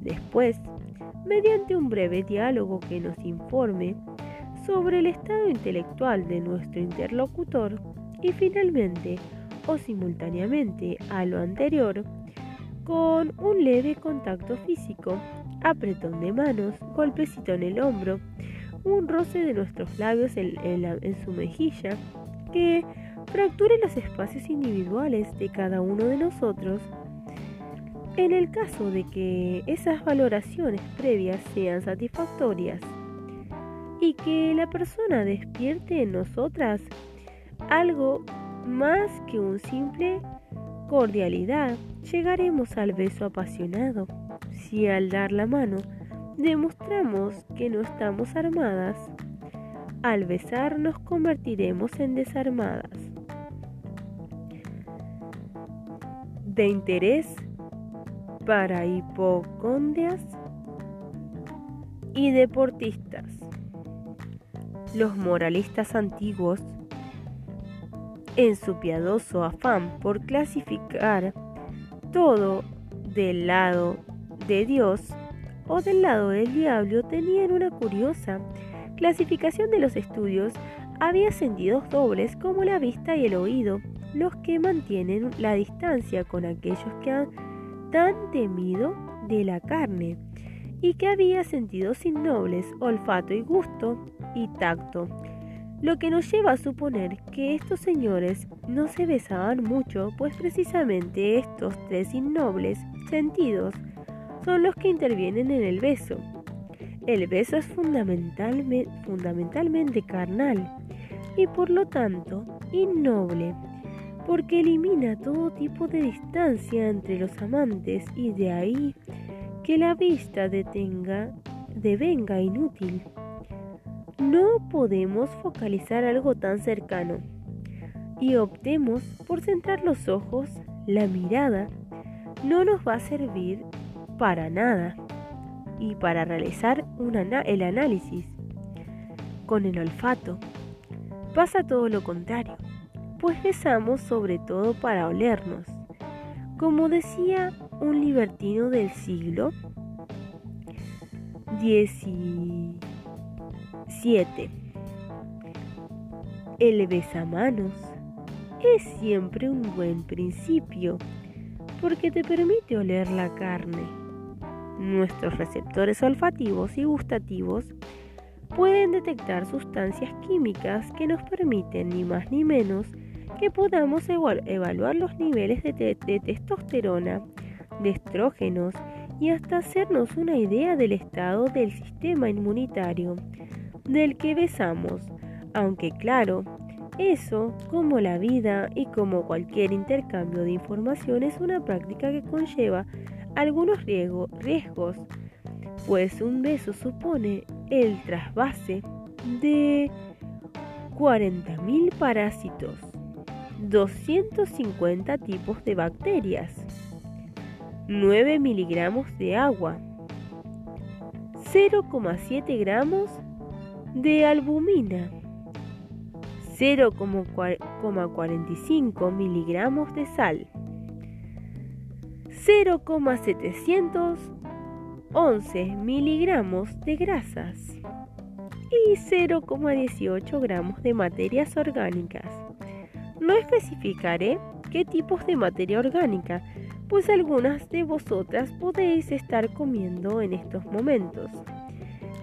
Después, mediante un breve diálogo que nos informe sobre el estado intelectual de nuestro interlocutor y finalmente o simultáneamente a lo anterior, con un leve contacto físico, apretón de manos, golpecito en el hombro, un roce de nuestros labios en, su mejilla, que fracture los espacios individuales de cada uno de nosotros, en el caso de que esas valoraciones previas sean satisfactorias y que la persona despierte en nosotras algo más que un simple cordialidad, llegaremos al beso apasionado. Si al dar la mano demostramos que no estamos armadas, al besar nos convertiremos en desarmadas. De interés para hipocondrias y deportistas. Los moralistas antiguos, en su piadoso afán por clasificar todo del lado de Dios o del lado del diablo, tenían una curiosa clasificación de los estudios. Había sentidos dobles como la vista y el oído, los que mantienen la distancia con aquellos que han tan temido de la carne, y que había sentidos innobles, olfato y gusto y tacto, lo que nos lleva a suponer que estos señores no se besaban mucho, pues precisamente estos tres innobles sentidos son los que intervienen en el beso. El beso es fundamentalmente, carnal y por lo tanto innoble porque elimina todo tipo de distancia entre los amantes y de ahí que la vista detenga, devenga inútil. No podemos focalizar algo tan cercano y optemos por centrar los ojos, la mirada no nos va a servir para nada y para realizar el análisis con el olfato pasa todo lo contrario pues besamos sobre todo para olernos. Como decía un libertino del siglo XVII, el besamanos es siempre un buen principio porque te permite oler la carne. Nuestros receptores olfativos y gustativos pueden detectar sustancias químicas que nos permiten ni más ni menos que podamos evaluar los niveles de, testosterona, de estrógenos y hasta hacernos una idea del estado del sistema inmunitario del que besamos, aunque claro, eso, como la vida y como cualquier intercambio de información, es una práctica que conlleva algunos riesgos, pues un beso supone el trasvase de 40.000 parásitos 250 tipos de bacterias, 9 miligramos de agua, 0,7 gramos de albumina, 0,45 miligramos de sal, 0,711 miligramos de grasas. y 0,18 gramos de materias orgánicas. No especificaré qué tipos de materia orgánica, pues algunas de vosotras podéis estar comiendo en estos momentos.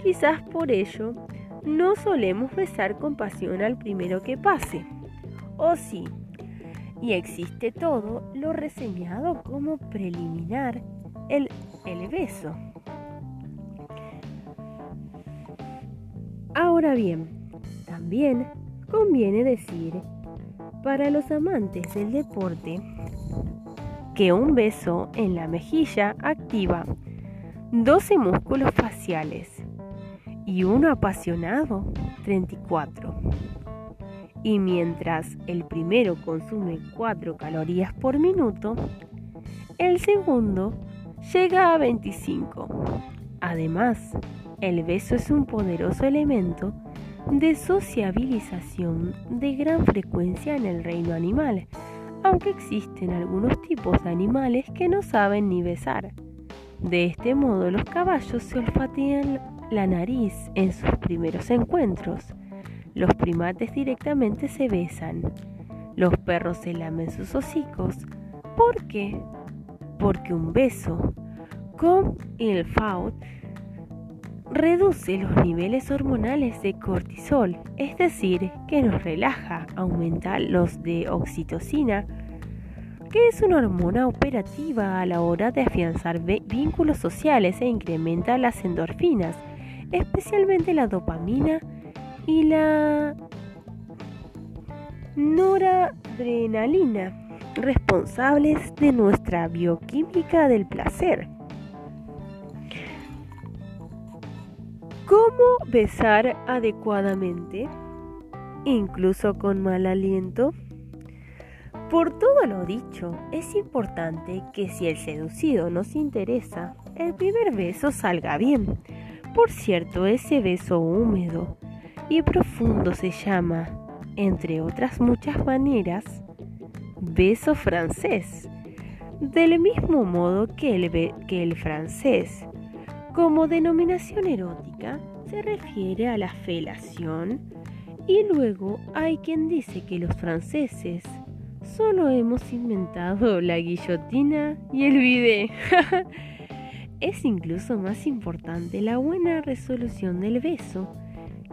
Quizás por ello no solemos besar con pasión al primero que pase. O sí, y existe todo lo reseñado como preliminar el, el beso. Ahora bien, también conviene decir para los amantes del deporte, que un beso en la mejilla activa 12 músculos faciales y uno apasionado 34. Y mientras el primero consume 4 calorías por minuto, el segundo llega a 25. Además, el beso es un poderoso elemento de sociabilización de gran frecuencia en el reino animal, aunque existen algunos tipos de animales que no saben ni besar. De este modo los caballos se olfatean la nariz en sus primeros encuentros. Los primates directamente se besan. Los perros se lamen sus hocicos. ¿Por qué? Porque un beso con el faut reduce los niveles hormonales de cortisol, es decir, que nos relaja, aumenta los de oxitocina, que es una hormona operativa a la hora de afianzar vínculos sociales e incrementa las endorfinas, especialmente la dopamina y la noradrenalina, responsables de nuestra bioquímica del placer. ¿Cómo besar adecuadamente? Incluso con mal aliento. Por todo lo dicho, es importante que si el seducido nos interesa, el primer beso salga bien. Por cierto, ese beso húmedo y profundo se llama, entre otras muchas maneras, beso francés. Del mismo modo que el, que el francés, como denominación erótica, se refiere a la felación y luego hay quien dice que los franceses solo hemos inventado la guillotina y el bidet. es incluso más importante la buena resolución del beso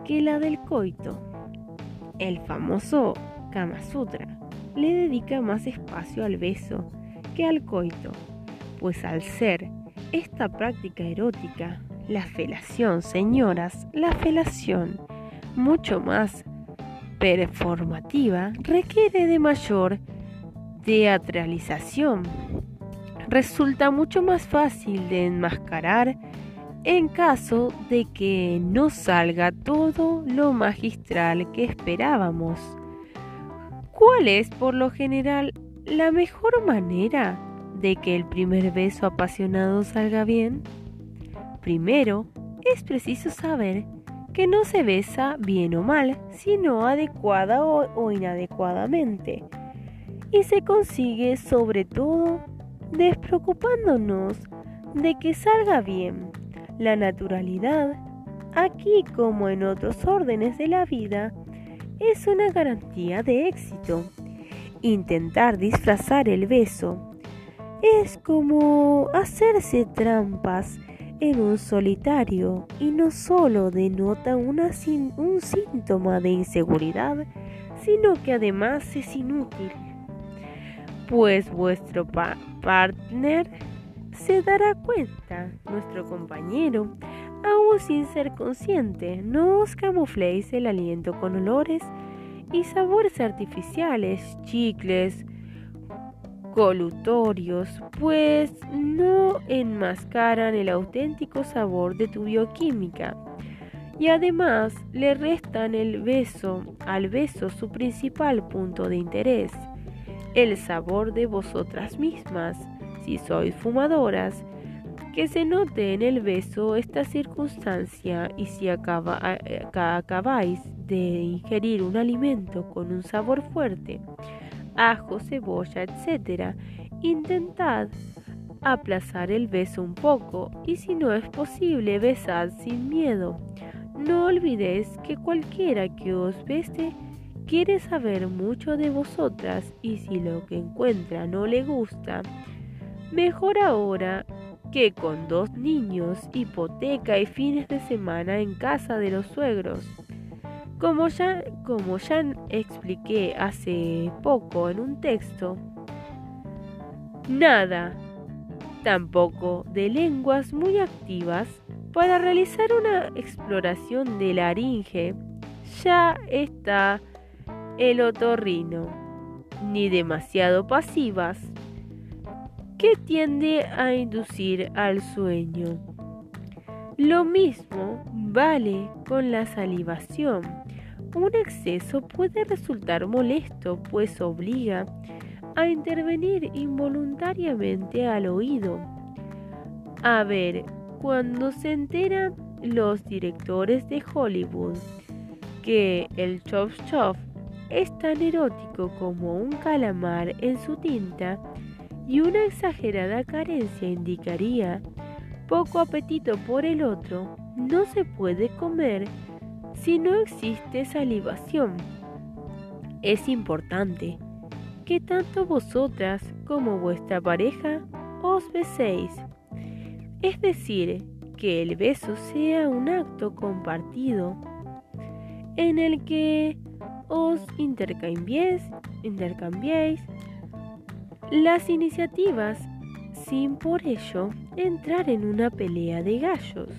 que la del coito. El famoso Kama Sutra le dedica más espacio al beso que al coito, pues al ser esta práctica erótica, la felación, señoras, la felación, mucho más performativa, requiere de mayor teatralización. Resulta mucho más fácil de enmascarar en caso de que no salga todo lo magistral que esperábamos. ¿Cuál es, por lo general, la mejor manera de que el primer beso apasionado salga bien? Primero, es preciso saber que no se besa bien o mal, sino adecuada o, inadecuadamente. Y se consigue sobre todo despreocupándonos de que salga bien. La naturalidad, aquí como en otros órdenes de la vida, es una garantía de éxito. Intentar disfrazar el beso es como hacerse trampas en un solitario y no solo denota un síntoma de inseguridad, sino que además es inútil, pues vuestro partner se dará cuenta, nuestro compañero, aún sin ser consciente, no os camufléis el aliento con olores y sabores artificiales, chicles, colutorios, pues no enmascaran el auténtico sabor de tu bioquímica. Y además le restan el beso al beso su principal punto de interés, el sabor de vosotras mismas, si sois fumadoras, que se note en el beso esta circunstancia y si acaba, acabáis de ingerir un alimento con un sabor fuerte, ajo, cebolla, etc. Intentad aplazar el beso un poco y si no es posible besad sin miedo. No olvidéis que cualquiera que os bese quiere saber mucho de vosotras y si lo que encuentra no le gusta, mejor ahora que con dos niños, hipoteca y fines de semana en casa de los suegros. Como ya, como ya expliqué hace poco en un texto, nada, tampoco de lenguas muy activas, para realizar una exploración de laringe ya está el otorrino, ni demasiado pasivas, que tiende a inducir al sueño. Lo mismo vale con la salivación un exceso puede resultar molesto, pues obliga a intervenir involuntariamente al oído. A ver, cuando se enteran los directores de Hollywood que el Chop Chop es tan erótico como un calamar en su tinta y una exagerada carencia indicaría poco apetito por el otro, no se puede comer si no existe salivación. Es importante que tanto vosotras como vuestra pareja os beséis, es decir, que el beso sea un acto compartido en el que os intercambiéis, intercambiéis las iniciativas sin por ello entrar en una pelea de gallos.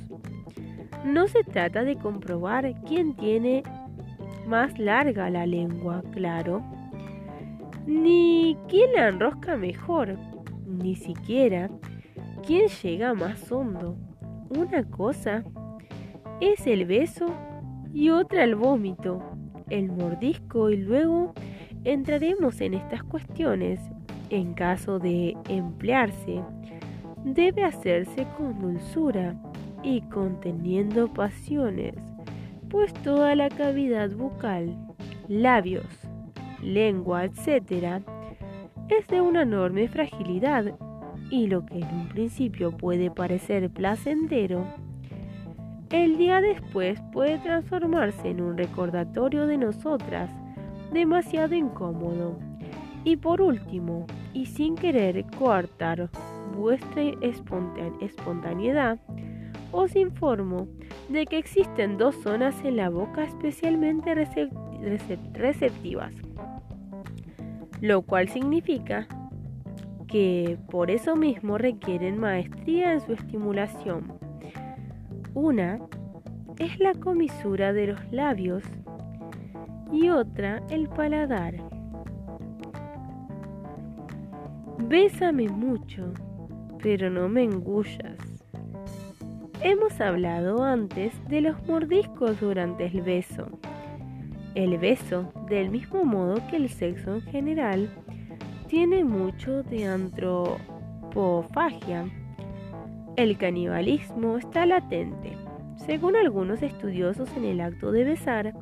No se trata de comprobar quién tiene más larga la lengua, claro, ni quién la enrosca mejor, ni siquiera quién llega más hondo. Una cosa es el beso y otra el vómito, el mordisco y luego entraremos en estas cuestiones. En caso de emplearse, debe hacerse con dulzura y conteniendo pasiones, pues toda la cavidad bucal, labios, lengua, etc., es de una enorme fragilidad y lo que en un principio puede parecer placentero, el día después puede transformarse en un recordatorio de nosotras demasiado incómodo. Y por último, y sin querer coartar vuestra espontaneidad, os informo de que existen dos zonas en la boca especialmente receptivas, lo cual significa que por eso mismo requieren maestría en su estimulación. Una es la comisura de los labios y otra el paladar. Bésame mucho, pero no me engullas. Hemos hablado antes de los mordiscos durante el beso. El beso, del mismo modo que el sexo en general, tiene mucho de antropofagia. El canibalismo está latente. Según algunos estudiosos en el acto de besar,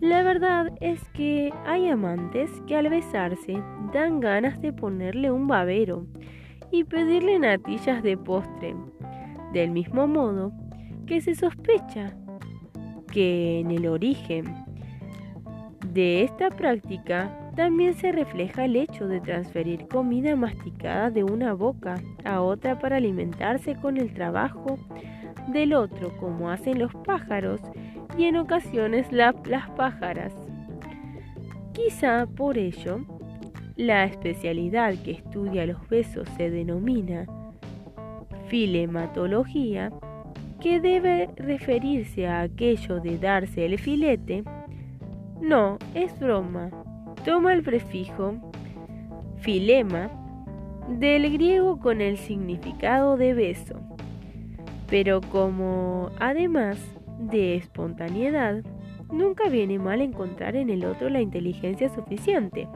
la verdad es que hay amantes que al besarse dan ganas de ponerle un babero y pedirle natillas de postre del mismo modo que se sospecha que en el origen de esta práctica también se refleja el hecho de transferir comida masticada de una boca a otra para alimentarse con el trabajo del otro, como hacen los pájaros y en ocasiones las pájaras. Quizá por ello, la especialidad que estudia los besos se denomina filematología, que debe referirse a aquello de darse el filete, no, es broma. Toma el prefijo. Filema del griego con el significado de beso, pero como además de espontaneidad, nunca viene mal encontrar en el otro la inteligencia suficiente,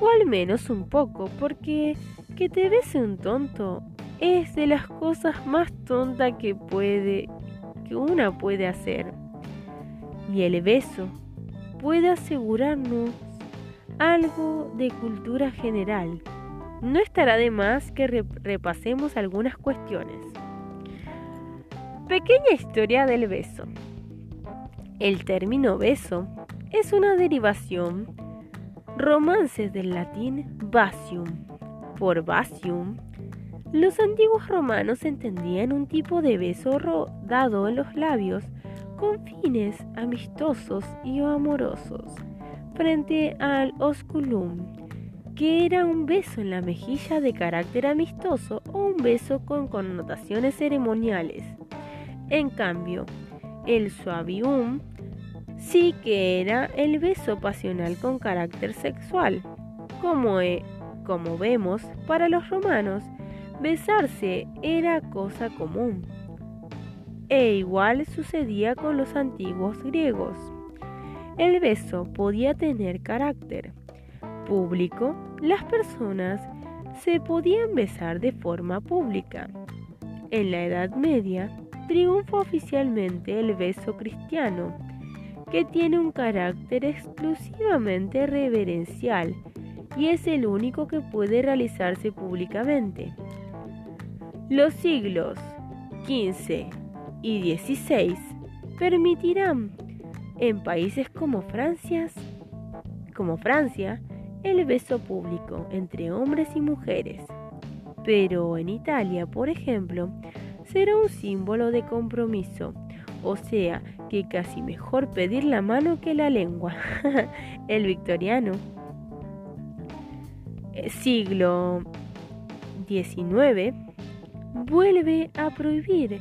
o al menos un poco, porque que te bese un tonto es de las cosas más tontas que puede que una puede hacer. Y el beso puede asegurarnos algo de cultura general. No estará de más que repasemos algunas cuestiones. Pequeña historia del beso. El término beso es una derivación romances del latín basium por basium los antiguos romanos entendían un tipo de beso dado en los labios con fines amistosos y amorosos, frente al osculum, que era un beso en la mejilla de carácter amistoso o un beso con connotaciones ceremoniales. En cambio, el suavium sí que era el beso pasional con carácter sexual. Como, e, como vemos, para los romanos, Besarse era cosa común. E igual sucedía con los antiguos griegos. El beso podía tener carácter público. Las personas se podían besar de forma pública. En la Edad Media triunfa oficialmente el beso cristiano, que tiene un carácter exclusivamente reverencial y es el único que puede realizarse públicamente. Los siglos XV y XVI permitirán en países como Francia, como Francia el beso público entre hombres y mujeres. Pero en Italia, por ejemplo, será un símbolo de compromiso, o sea que casi mejor pedir la mano que la lengua. el victoriano eh, siglo XIX vuelve a prohibir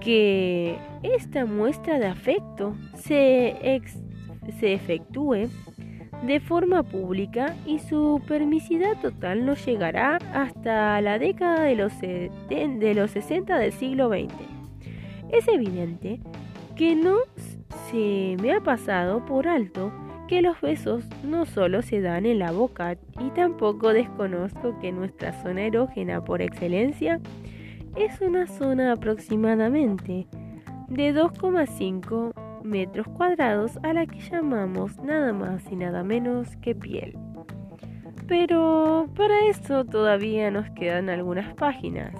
que esta muestra de afecto se, se efectúe de forma pública y su permisidad total no llegará hasta la década de los, de los 60 del siglo XX. Es evidente que no se me ha pasado por alto que los besos no solo se dan en la boca y tampoco desconozco que nuestra zona erógena por excelencia es una zona aproximadamente de 2,5 metros cuadrados a la que llamamos nada más y nada menos que piel. Pero para eso todavía nos quedan algunas páginas.